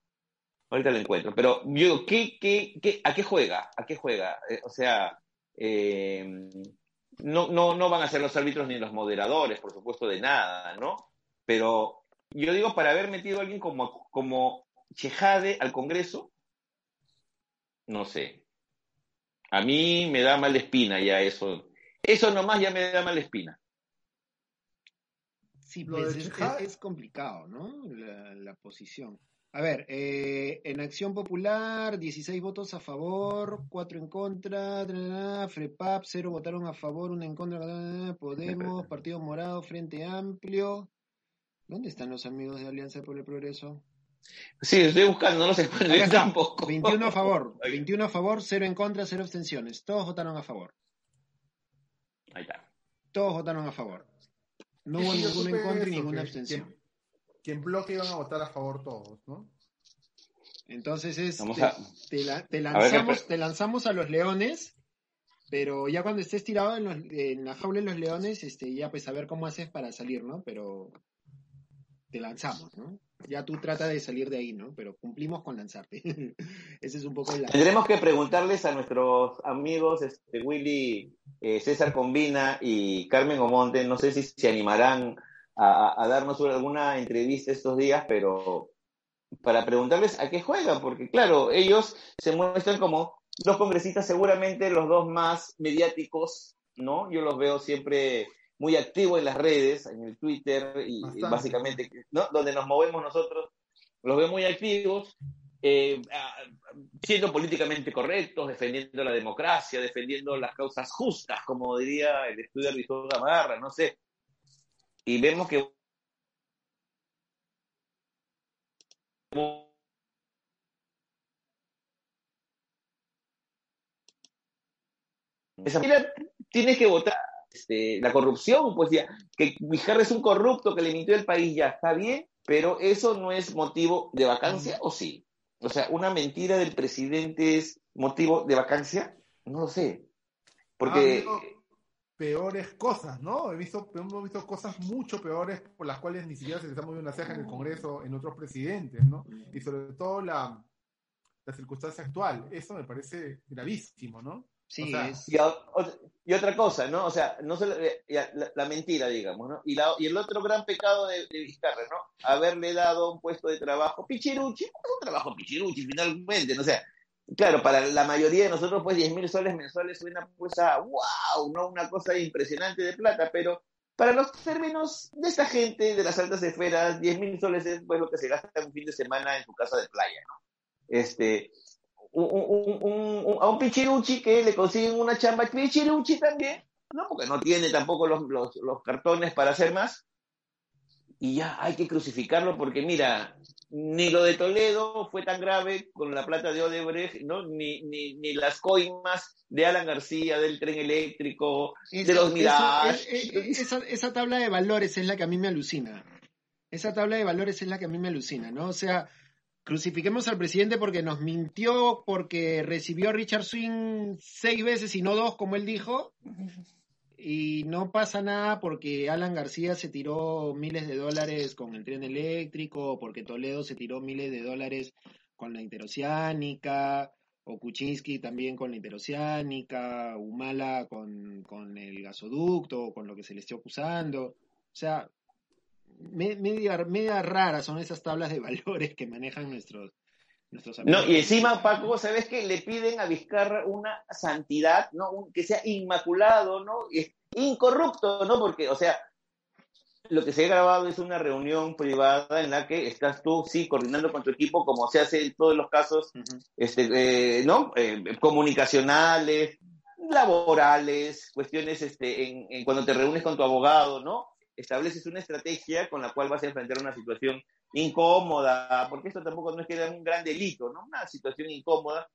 Ahorita lo encuentro, pero yo digo, ¿qué, qué, qué, ¿a qué juega? ¿A qué juega? Eh, o sea, eh, no, no, no van a ser los árbitros ni los moderadores, por supuesto, de nada, ¿no? Pero yo digo, para haber metido a alguien como, como Chejade al Congreso, no sé. A mí me da mala espina ya eso. Eso nomás ya me da mala espina. Sí, Lo pues de es, Chejade- es- es complicado, ¿no? La, la posición. A ver, eh, en Acción Popular, 16 votos a favor, 4 en contra, tra, tra, tra, FREPAP, 0 votaron a favor, 1 en contra, tra, tra, tra, Podemos, Partido Morado, Frente Amplio. ¿Dónde están los amigos de Alianza por el Progreso? Sí, estoy buscando, no los encuentro yo tampoco. 21 a favor, *laughs* 21 a favor, 0 en contra, 0 abstenciones. Todos votaron a favor. Ahí está. Todos votaron a favor. No hubo ninguno en contra y ninguna que- abstención. Que, en bloque iban a votar a favor todos, ¿no? Entonces es, Vamos te, a- te la- te ver, lanzamos, ¿qué- te lanzamos a los leones, pero ya cuando estés tirado en, los- en la jaula de los leones, este, ya pues a ver cómo haces para salir, ¿no? Pero te lanzamos, ¿no? Ya tú trata de salir de ahí, ¿no? Pero cumplimos con lanzarte. *laughs* Ese es un poco la... Tendremos que preguntarles a nuestros amigos este, Willy, eh, César Combina y Carmen Omonte, no sé si se animarán a, a- darnos alguna entrevista estos días, pero para preguntarles a qué juegan, porque claro, ellos se muestran como los congresistas seguramente los dos más mediáticos, ¿no? Yo los veo siempre muy activos en las redes, en el Twitter y, Bastante. básicamente, ¿no? Donde nos movemos nosotros, los veo muy activos, eh, siendo políticamente correctos, defendiendo la democracia, defendiendo las causas justas, como diría el estudio de Gamarra, no sé. Y vemos que tiene que votar este, la corrupción, pues ya, que Vizcarra es un corrupto que le mintió el país, ya está bien, pero eso no es motivo de vacancia, ¿o sí? O sea, ¿una mentira del presidente es motivo de vacancia? No lo sé. Porque, peores cosas, ¿no? He visto, hemos visto cosas mucho peores por las cuales ni siquiera se les ha movido una ceja en el Congreso en otros presidentes, ¿no? Y sobre todo la, la circunstancia actual. Eso me parece gravísimo, ¿no? Sí, O sea, es- Y, a- ot- y otra cosa, ¿no? O sea, no solo, eh, la, la mentira, digamos, ¿no? Y, la, y el otro gran pecado de, de Vizcarra, ¿no? Haberle dado un puesto de trabajo pichiruchi, es un trabajo pichiruchi finalmente, ¿no? O sea, claro, para la mayoría de nosotros, pues 10 mil soles mensuales suena pues a wow, ¿no? Una cosa impresionante de plata, pero para los términos de esta gente de las altas esferas, 10 mil soles es pues lo que se gasta un fin de semana en tu casa de playa, ¿no? Este, un- un- un- a un pichiruchi que le consiguen una chamba pichiruchi también, ¿no? Porque no tiene tampoco los, los, los cartones para hacer más. Y ya hay que crucificarlo porque, mira, ni lo de Toledo fue tan grave con la plata de Odebrecht, ¿no? Ni, ni, ni las coimas de Alan García, del tren eléctrico, de los eso- Mirage. es- es- esa, esa tabla de valores es la que a mí me alucina. Esa tabla de valores es la que a mí me alucina, ¿no? O sea, crucifiquemos al presidente porque nos mintió, porque recibió a Richard Swing seis veces y no dos, como él dijo, y no pasa nada porque Alan García se tiró miles de dólares con el tren eléctrico, porque Toledo se tiró miles de dólares con la interoceánica, o Kuczynski también con la interoceánica, Humala con, con el gasoducto, con lo que se le esté acusando. O sea, me- media, media raras son esas tablas de *laughs* valores que manejan nuestros. No, y encima, Paco, ¿sabes qué? Le piden a Vizcarra una santidad, ¿no? Un- que sea inmaculado, ¿no? Y incorrupto, ¿no? Porque, o sea, lo que se ha grabado es una reunión privada en la que estás tú, sí, coordinando con tu equipo, como se hace en todos los casos, este, eh, ¿no? Eh, comunicacionales, laborales, cuestiones, este, en, en cuando te reúnes con tu abogado, ¿no? Estableces una estrategia con la cual vas a enfrentar una situación incómoda, porque esto tampoco no es que era un gran delito, ¿no? Una situación incómoda.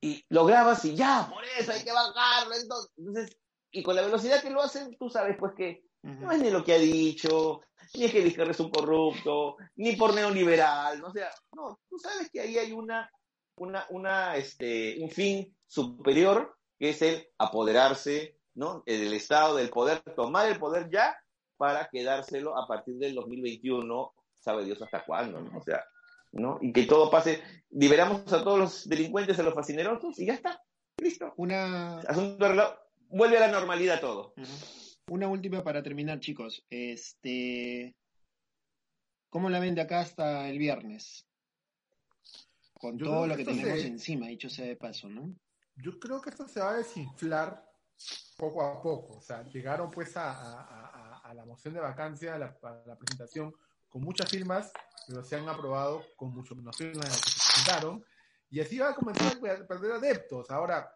Y lo grabas y ya, por eso hay que bajarlo. Entonces, y con la velocidad que lo hacen, tú sabes pues que no es ni lo que ha dicho, ni es que Vizcarra es un corrupto, ni por neoliberal, ¿no? O sea, no, tú sabes que ahí hay una, una, una, este, un fin superior, que es el apoderarse, ¿no? Del Estado, del poder, tomar el poder ya para quedárselo a partir del 2021, sabe Dios hasta cuándo, ¿no? O sea, ¿no? Y que todo pase, liberamos a todos los delincuentes, a los fascinerosos, y ya está, listo. Una, Asunto arreglado, vuelve a la normalidad todo. Una última para terminar, chicos. Este, ¿cómo la ven de acá hasta el viernes? Con Yo todo lo que tenemos se- encima, dicho sea de paso, ¿no? Yo creo que esto se va a desinflar poco a poco. O sea, llegaron pues a, a- a- a la moción de vacancia, a la, a la presentación, con muchas firmas, pero se han aprobado con mucho menos firmas de las que se presentaron. Y así va a comenzar a perder adeptos. Ahora,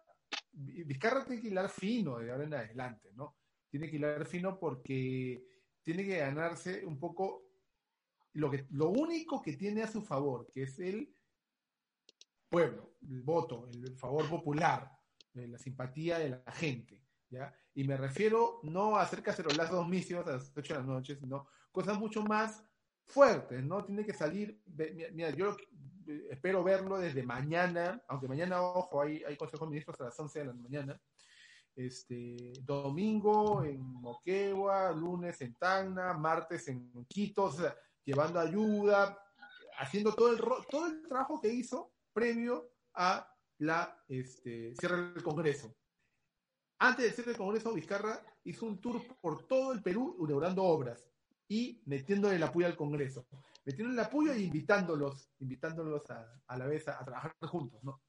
Vi- Vizcarra tiene que hilar fino de ahora en adelante, ¿no? Tiene que hilar fino porque tiene que ganarse un poco lo, que, lo único que tiene a su favor, que es el pueblo, el voto, el favor popular, la simpatía de la gente, ¿ya? Y me refiero no a hacer cacerolazos misios a las 8 de la noche, sino cosas mucho más fuertes, ¿no? Tiene que salir, mira, yo espero verlo desde mañana, aunque mañana, ojo, hay, hay Consejo de Ministros a las 11 de la mañana, este, domingo en Moquegua, lunes en Tacna, martes en Quito, o sea, llevando ayuda, haciendo todo el, todo el trabajo que hizo previo a la este, cierre del Congreso. Antes del cierre del Congreso, Vizcarra hizo un tour por todo el Perú inaugurando obras y metiéndole el apoyo al Congreso. Metiéndole el apoyo e invitándolos, invitándolos a, a la vez a, a trabajar juntos, ¿no?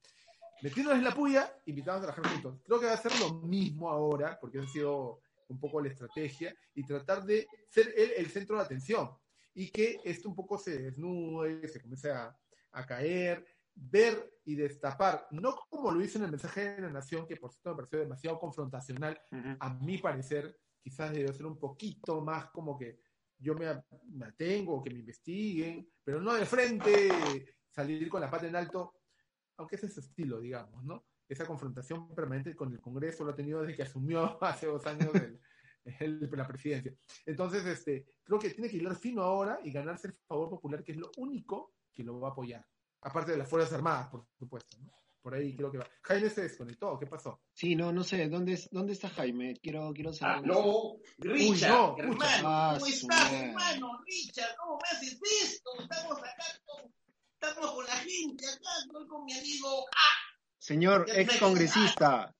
Metiéndoles la puya, invitándolos a trabajar juntos. Creo que va a ser lo mismo ahora, porque ha sido un poco la estrategia, y tratar de ser él el centro de atención. Y que esto un poco se desnude, se comience a, a caer, ver y destapar, no como lo hizo en el mensaje de la nación, que por cierto me pareció demasiado confrontacional, a mi parecer, quizás debe ser un poquito más como que yo me, atengo, que me investiguen, pero no de frente, salir con la pata en alto, aunque ese es su estilo, digamos, ¿no? Esa confrontación permanente con el Congreso lo ha tenido desde que asumió *laughs* hace dos años el- la presidencia. Entonces, este, creo que tiene que hilar fino ahora y ganarse el favor popular, que es lo único que lo va a apoyar. Aparte de las Fuerzas Armadas, por supuesto, ¿no? Por ahí creo que va. Jaime se desconectó, ¿qué pasó? Sí, no, no sé, ¿dónde, es- dónde está Jaime? Quiero, quiero saber. dónde Aló, Richard, no, hermano. ¿cómo Ah, estás, hermano? Richard, ¿cómo me haces esto? Estamos acá con, estamos con la gente acá, estoy con mi amigo ah, Señor ex congresista,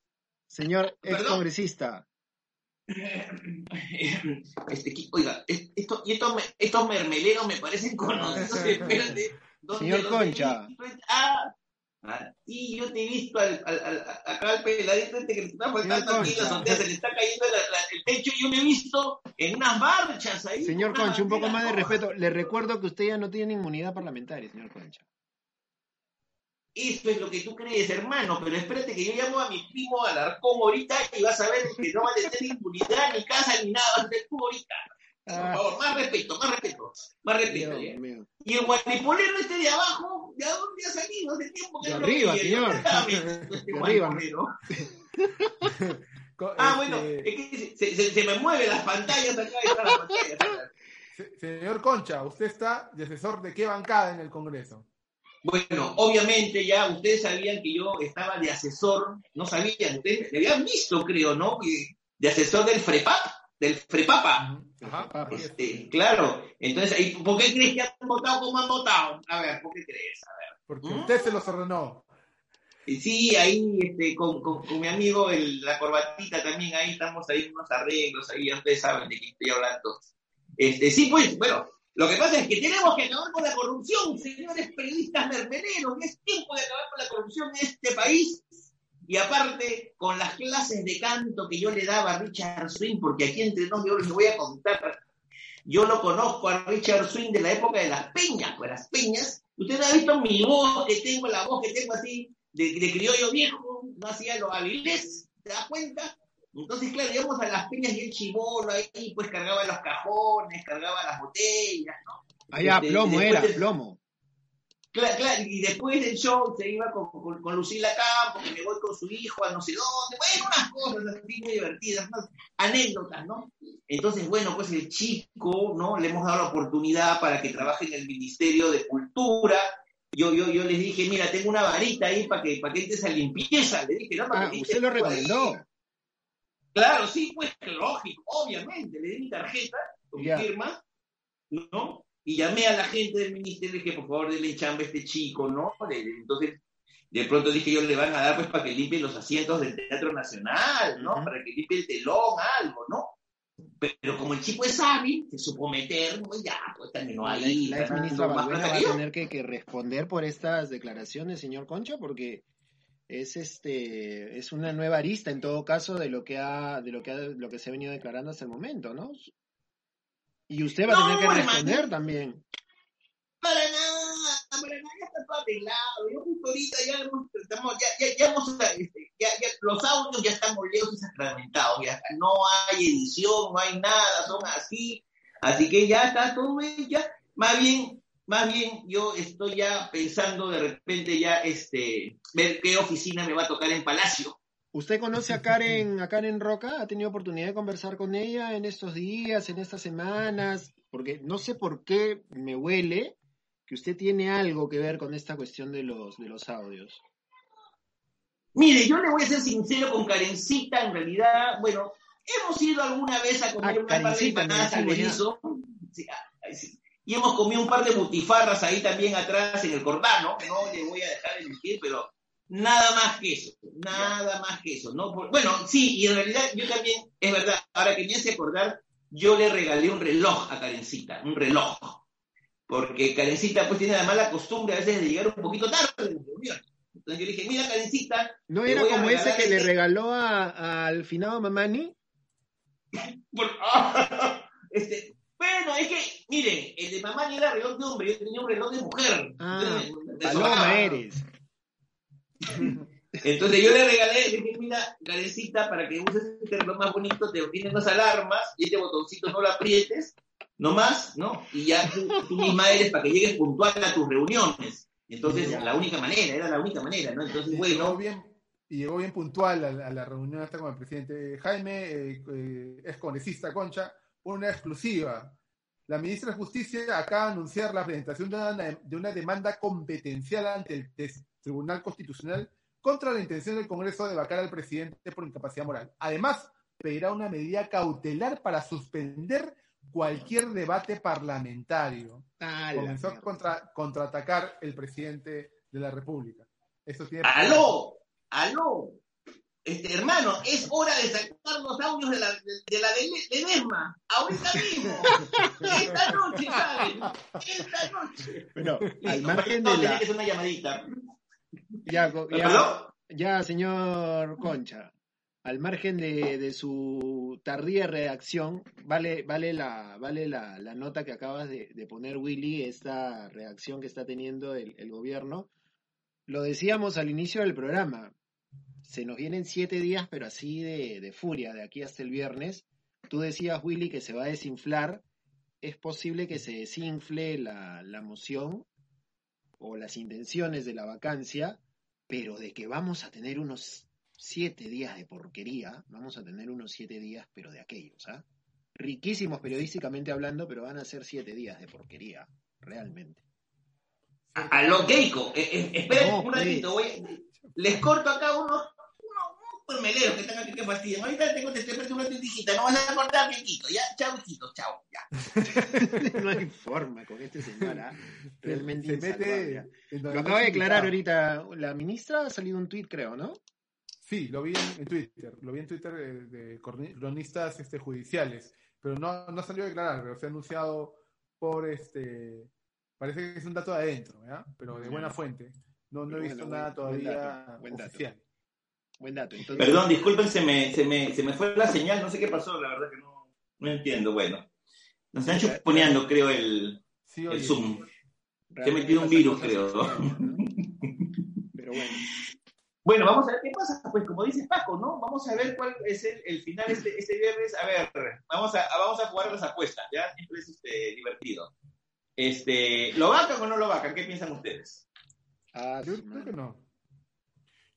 señor ex congresista, Este, oiga, es- esto, y estos, estos mermeleros me parecen conocidos. *laughs* Espérate. ¿dónde- Señor dónde Concha. visto? Ah, y yo te he visto al, al, al- acá al peladito este que le está faltando aquí la azotea, se le está cayendo la- la- el techo y yo lo he visto en unas marchas ahí. señor Concha, un poco más de respeto. Le recuerdo que usted ya no tiene inmunidad parlamentaria, señor Concha. Eso es lo que tú crees, hermano, pero espérate que yo llamo a mi primo Alarcón ahorita y vas a ver que no va a tener inmunidad, ni casa, ni nada, vas a tener tú ahorita. Por Ah, favor, más respeto, más respeto, más respeto. Dios. Y el guaripolero este de abajo, ¿de dónde ha salido? Hace tiempo que De no lo arriba, veía. señor. *laughs* Este De arriba, ¿no? *laughs* Ah, este, bueno, es que se, se, se me mueven las pantallas acá, está la pantalla. acá. se- señor Concha, usted está de asesor de qué bancada en el Congreso. Bueno, obviamente ya ustedes sabían que yo estaba de asesor, no sabían, ustedes me habían visto, creo, ¿no? Que- De asesor del FREPAP, del FREPAPA. Ajá. Este, claro, entonces, ahí, ¿por qué crees que han votado como han votado? A ver, ¿por qué crees? A ver. Porque ¿Mm? usted se los ordenó. Y Sí, ahí este, con, con, con mi amigo el, la corbatita también, ahí estamos ahí unos arreglos, ahí ya ustedes saben de qué estoy hablando. Este, sí, pues, bueno, lo que pasa es que tenemos que acabar con la corrupción, señores periodistas mermeleros, es tiempo de acabar con la corrupción en este país. Y aparte, con las clases de canto que yo le daba a Richard Swing, porque aquí entre nos yo les voy a contar, yo lo conozco a Richard Swing de la época de las peñas, pues las peñas, usted ha visto mi voz que tengo, la voz que tengo así, de, de criollo viejo, no hacía los avilés, ¿te das cuenta? Entonces, claro, íbamos a las peñas y el chivolo ahí, pues cargaba los cajones, cargaba las botellas, ¿no? Allá, Este, plomo era, plomo. Claro, claro, y después del show se iba con, con, con Lucila Campo, que me voy con su hijo a no sé dónde, bueno, unas cosas así muy divertidas, unas anécdotas, ¿no? Entonces, bueno, pues el chico, ¿no? Le hemos dado la oportunidad para que trabaje en el Ministerio de Cultura. Yo, yo, yo les dije, mira, tengo una varita ahí para que, para que entres a limpieza. Le dije, no, para Ah, que usted lo ahí. recomendó. Claro, sí, pues lógico, obviamente. Le di mi tarjeta con mi firma, ¿no? Y llamé a la gente del ministerio y dije, por favor, denle chamba a este chico, ¿no? Entonces, de pronto dije yo, le van a dar pues para que limpie los asientos del Teatro Nacional, ¿no? Para que limpie el telón, algo, ¿no? Pero como el chico es hábil, se supo meter, pues ya, pues terminó La, ahí. la ex ganando ministra más Balbuena plata va a tener que, que responder por estas declaraciones, señor Concha, porque es este es una nueva arista en todo caso de lo que ha de lo que ha, lo que se ha venido declarando hasta el momento, ¿no? Y usted va a No, tener que hermano. responder también. Para nada, para nada, ya está todo arreglado. Yo justo ahorita ya hemos, estamos, ya, ya, ya hemos, este, ya, los audios ya están moleados y fragmentados, ya no hay edición, no hay nada, son así, así que ya está todo ya, más bien, más bien yo estoy ya pensando de repente ya este ver qué oficina me va a tocar en Palacio. ¿Usted conoce a Karen, a Karen Roca? ¿Ha tenido oportunidad de conversar con ella en estos días, en estas semanas? Porque no sé por qué me huele que usted tiene algo que ver con esta cuestión de los, de los audios. Mire, yo le voy a ser sincero con Karencita, en realidad, bueno, hemos ido alguna vez a comer Ah, una par de empanadas al. Berizo. Y hemos comido un par de butifarras ahí también atrás en el Cordano, no le voy a dejar de mentir, pero nada más que eso, nada más que eso, ¿no? Por- bueno, sí, y en realidad yo también, es verdad, ahora que me hace acordar, yo le regalé un reloj a Karencita, un reloj, porque Karencita pues tiene la mala costumbre a veces de llegar un poquito tarde a las reuniones. Entonces yo le dije, mira Karencita, ¿No era como ese que le este- regaló a- al finado Mamani? *laughs* Por- este, bueno, es que, miren, el de mamá ni era reloj de hombre, yo tenía un reloj de mujer. Ah, Entonces, Paloma eres. Entonces yo le regalé, le dije, mira, Karencita, para que uses este reloj más bonito, te tiene unas alarmas y este botoncito no lo aprietes, nomás, ¿no? Y ya tú, tú misma eres para que llegues puntual a tus reuniones. Entonces, Ya. la única manera, era la única manera, ¿no? Entonces, llegó bueno, bien, y llegó bien puntual a, la- a la reunión esta con el presidente Jaime, eh, eh, es congresista Concha, una exclusiva. La ministra de Justicia acaba de anunciar la presentación de una, de una demanda competencial ante el tes- Tribunal Constitucional contra la intención del Congreso de vacar al presidente por incapacidad moral. Además, pedirá una medida cautelar para suspender cualquier debate parlamentario Ah, comenzó a contra, contraatacar el presidente de la República. Eso tiene ¡aló! aló, este, hermano, es hora de sacar los audios de la de, de la de, de Nesma, ahorita mismo, *laughs* esta noche, ¿saben? Esta noche. Bueno, al margen no, de tenía la... que hacer una llamadita. Ya, ya, señor Concha, al margen de, de su tardía reacción, vale, vale, la, vale la, la nota que acabas de, de poner, Willy, esta reacción que está teniendo el, el gobierno. Lo decíamos al inicio del programa, se nos vienen siete días, pero así de, de furia, de aquí hasta el viernes. Tú decías, Willy, que se va a desinflar. Es posible que se desinfle la, la moción o las intenciones de la vacancia, pero de que vamos a tener unos siete días de porquería, vamos a tener unos siete días, pero de aquellos, ¿ah? Riquísimos periodísticamente hablando, pero van a ser siete días de porquería, realmente. A, a lo Keiko, eh, eh, esperen No, un pues. ratito, voy, les corto acá unos, unos, unos meleros que están aquí que fastidian. Ahorita tengo te estoy una tindicita, no van a cortar, Keikito, ya, chao, hijito, chao, ya. *laughs* no hay forma con este señor, ¿ah? *laughs* Realmente se mete. ¿ah? Lo acaba de invitado. ahorita la ministra, ha salido un tuit, creo, ¿no? Sí, lo vi en, en Twitter, lo vi en Twitter de, de cronistas este, judiciales, pero no, no salió a declarar, pero se ha anunciado por este, parece que es un dato de adentro, ¿ya? pero de buena fuente. No, no he visto bueno, nada buen- buen todavía dato, buen dato. oficial. Buen dato. Entonces, Perdón, disculpen, se me, se, me, se me fue la señal, no sé qué pasó, la verdad que no, no entiendo. Bueno, nos están chuponeando, creo, el, Sí, el Zoom. Se ha metido un virus, creo. Pero bueno. *laughs* Bueno, vamos a ver qué pasa. Pues como dice Paco, ¿no? Vamos a ver cuál es el, el final este, este viernes. A ver, vamos a, vamos a jugar las apuestas, ¿ya? Siempre es este, divertido. Este, ¿Lo vacan o no lo vacan? ¿Qué piensan ustedes? Ah, Yo creo que no.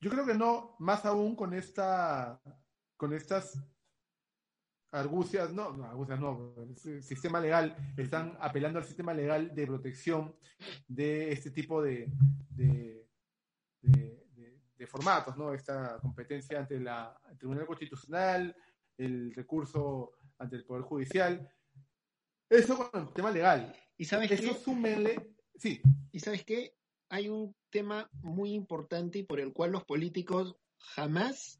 Yo creo que no, más aún con esta, con estas argucias, no, no, argucias no, el sistema legal, están apelando al sistema legal de protección de este tipo de, de, de- de- de formatos, ¿no? Esta competencia ante la, el Tribunal Constitucional, el recurso ante el Poder Judicial. Eso con el tema legal. ¿Y sabes Eso qué? súmenle, sí, ¿Y sabes qué? Hay un tema muy importante y por el cual los políticos jamás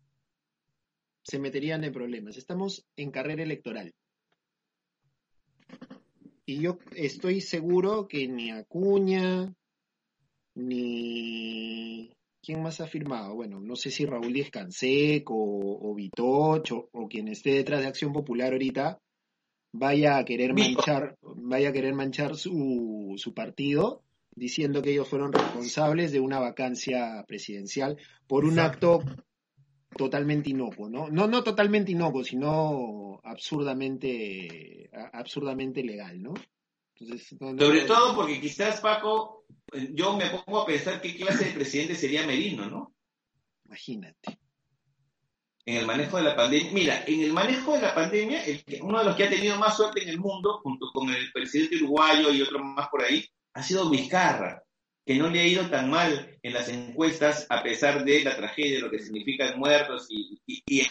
se meterían en problemas. Estamos en carrera electoral. Y yo estoy seguro que ni Acuña, ni... ¿Quién más ha firmado? Bueno, no sé si Raúl Díez Canseco o, o Vitoch o, quien esté detrás de Acción Popular ahorita vaya a querer manchar, vaya a querer manchar su, su partido diciendo que ellos fueron responsables de una vacancia presidencial por un Exacto. acto totalmente inocuo, ¿no? No, no totalmente inocuo, sino absurdamente, absurdamente legal, ¿no? Entonces, no- no- Sobre todo porque quizás, Paco, eh, yo me pongo a pensar qué clase de presidente sería Merino, ¿no? imagínate. En el manejo de la pandemia. Mira, en el manejo de la pandemia, el que- uno de los que ha tenido más suerte en el mundo, junto con el presidente uruguayo y otro más por ahí, ha sido Vizcarra, que no le ha ido tan mal en las encuestas a pesar de la tragedia, lo que significan muertos y,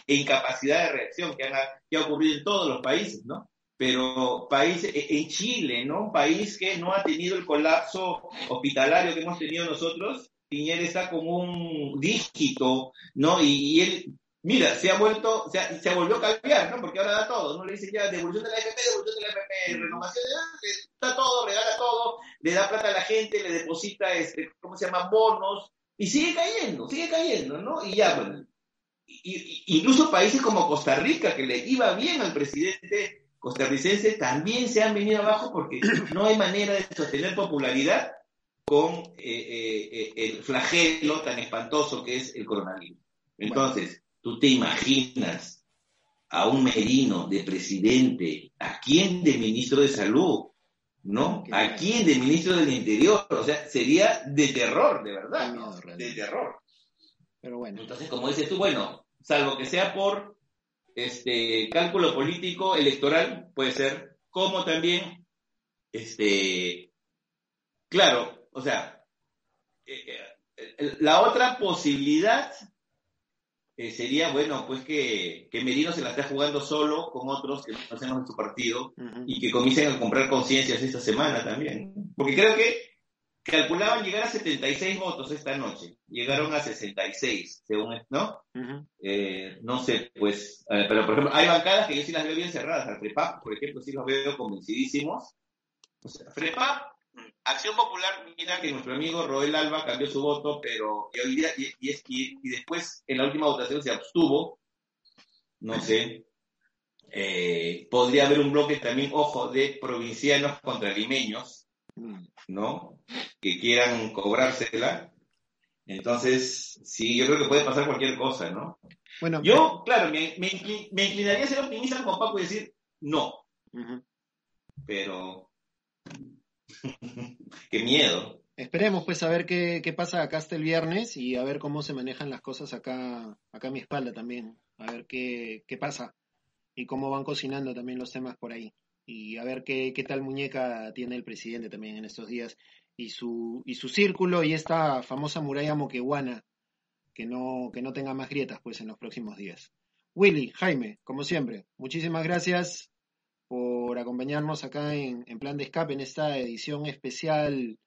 incapacidad de reacción que, han, ha ocurrido en todos los países, ¿no? Pero país, e- en Chile, ¿no? Un país que no ha tenido el colapso hospitalario que hemos tenido nosotros, Piñera está con un dígito, ¿no? Y él, mira, se ha vuelto, se, ha, se volvió a cambiar, ¿no? Porque ahora da todo, ¿no? Le dicen ya devolución de la FP, devolución de la FP, renovación de da todo, regala todo, le da plata a la gente, le deposita, este, ¿cómo se llama? Bonos, y sigue cayendo, sigue cayendo, ¿no? Y ya, bueno, y- y- incluso países como Costa Rica, que le iba bien al presidente costarricense, también se han venido abajo porque *clears throat* no hay manera de sostener popularidad con eh, eh, eh, el flagelo tan espantoso que es el coronavirus. Entonces, tú te imaginas a un Merino de presidente, a quién de ministro de salud, ¿no? ¿A quién de ministro del Interior? O sea, sería de terror, de verdad, De terror. Pero bueno, Entonces, como dices tú, bueno, salvo que sea por este cálculo político electoral, puede ser, como también, este, claro, o sea, eh, eh, la otra posibilidad eh, sería, bueno, pues que, que Merino se la esté jugando solo con otros que no conocemos en su partido y que comiencen a comprar conciencias esta semana también. Porque creo que calculaban llegar a 76 votos esta noche. Llegaron a 66, según, ¿no? Eh, no sé, pues, pero por ejemplo, hay bancadas que yo sí las veo bien cerradas. Al FREPAP, por ejemplo, sí los veo convencidísimos. O sea, FREPAP, Acción Popular, mira que nuestro amigo Roel Alba cambió su voto, pero y hoy día, y, y, y después en la última votación se abstuvo. No sé. Eh, podría haber un bloque también, ojo, de provincianos contra limeños, ¿no? Que quieran cobrársela. Entonces, sí, yo creo que puede pasar cualquier cosa, ¿no? Bueno, yo, claro, me, me, inclinaría a ser optimista como Paco y decir no. Pero, *laughs* qué miedo. Esperemos pues a ver qué, qué, pasa acá hasta el viernes y a ver cómo se manejan las cosas acá, acá a mi espalda también. A ver qué, qué pasa y cómo van cocinando también los temas por ahí. Y a ver qué, qué tal muñeca tiene el presidente también en estos días. Y su, y su círculo y esta famosa muralla moquehuana, que no, que no tenga más grietas pues en los próximos días. Willy, Jaime, como siempre, muchísimas gracias por acompañarnos acá en, en Plan de Escape en esta edición especial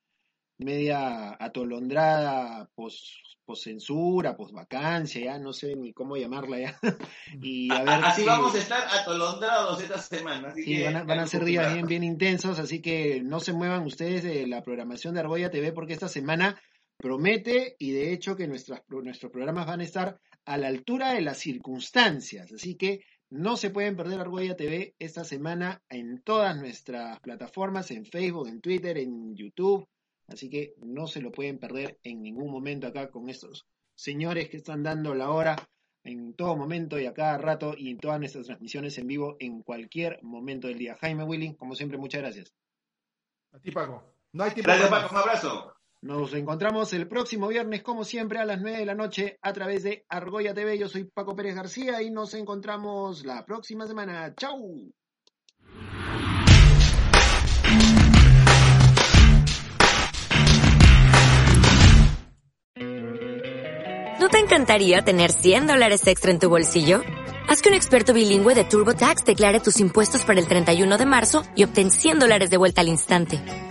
media atolondrada, pos, censura, pos vacancia, ya no sé ni cómo llamarla ya. *laughs* y a ver *laughs* así vamos a estar atolondrados esta semana. sí, van a, ser días bien, bien intensos, así que no se muevan ustedes de la programación de Argolla TV porque esta semana promete y de hecho que nuestras, nuestros programas van a estar a la altura de las circunstancias. Así que no se pueden perder Argolla TV esta semana en todas nuestras plataformas, en Facebook, en Twitter, en YouTube, Así que no se lo pueden perder en ningún momento acá con estos señores que están dando la hora en todo momento y a cada rato y en todas nuestras transmisiones en vivo en cualquier momento del día. Jaime Willing, como siempre, muchas gracias. A ti, Paco. No hay tiempo. Gracias, Paco. Un abrazo. Nos encontramos el próximo viernes, como siempre, a las 9 de la noche a través de Argoya TV. Yo soy Paco Pérez García y nos encontramos la próxima semana. ¡Chau! ¿No te encantaría tener 100 dólares extra en tu bolsillo? Haz que un experto bilingüe de TurboTax declare tus impuestos para el 31 de marzo y obtén 100 dólares de vuelta al instante.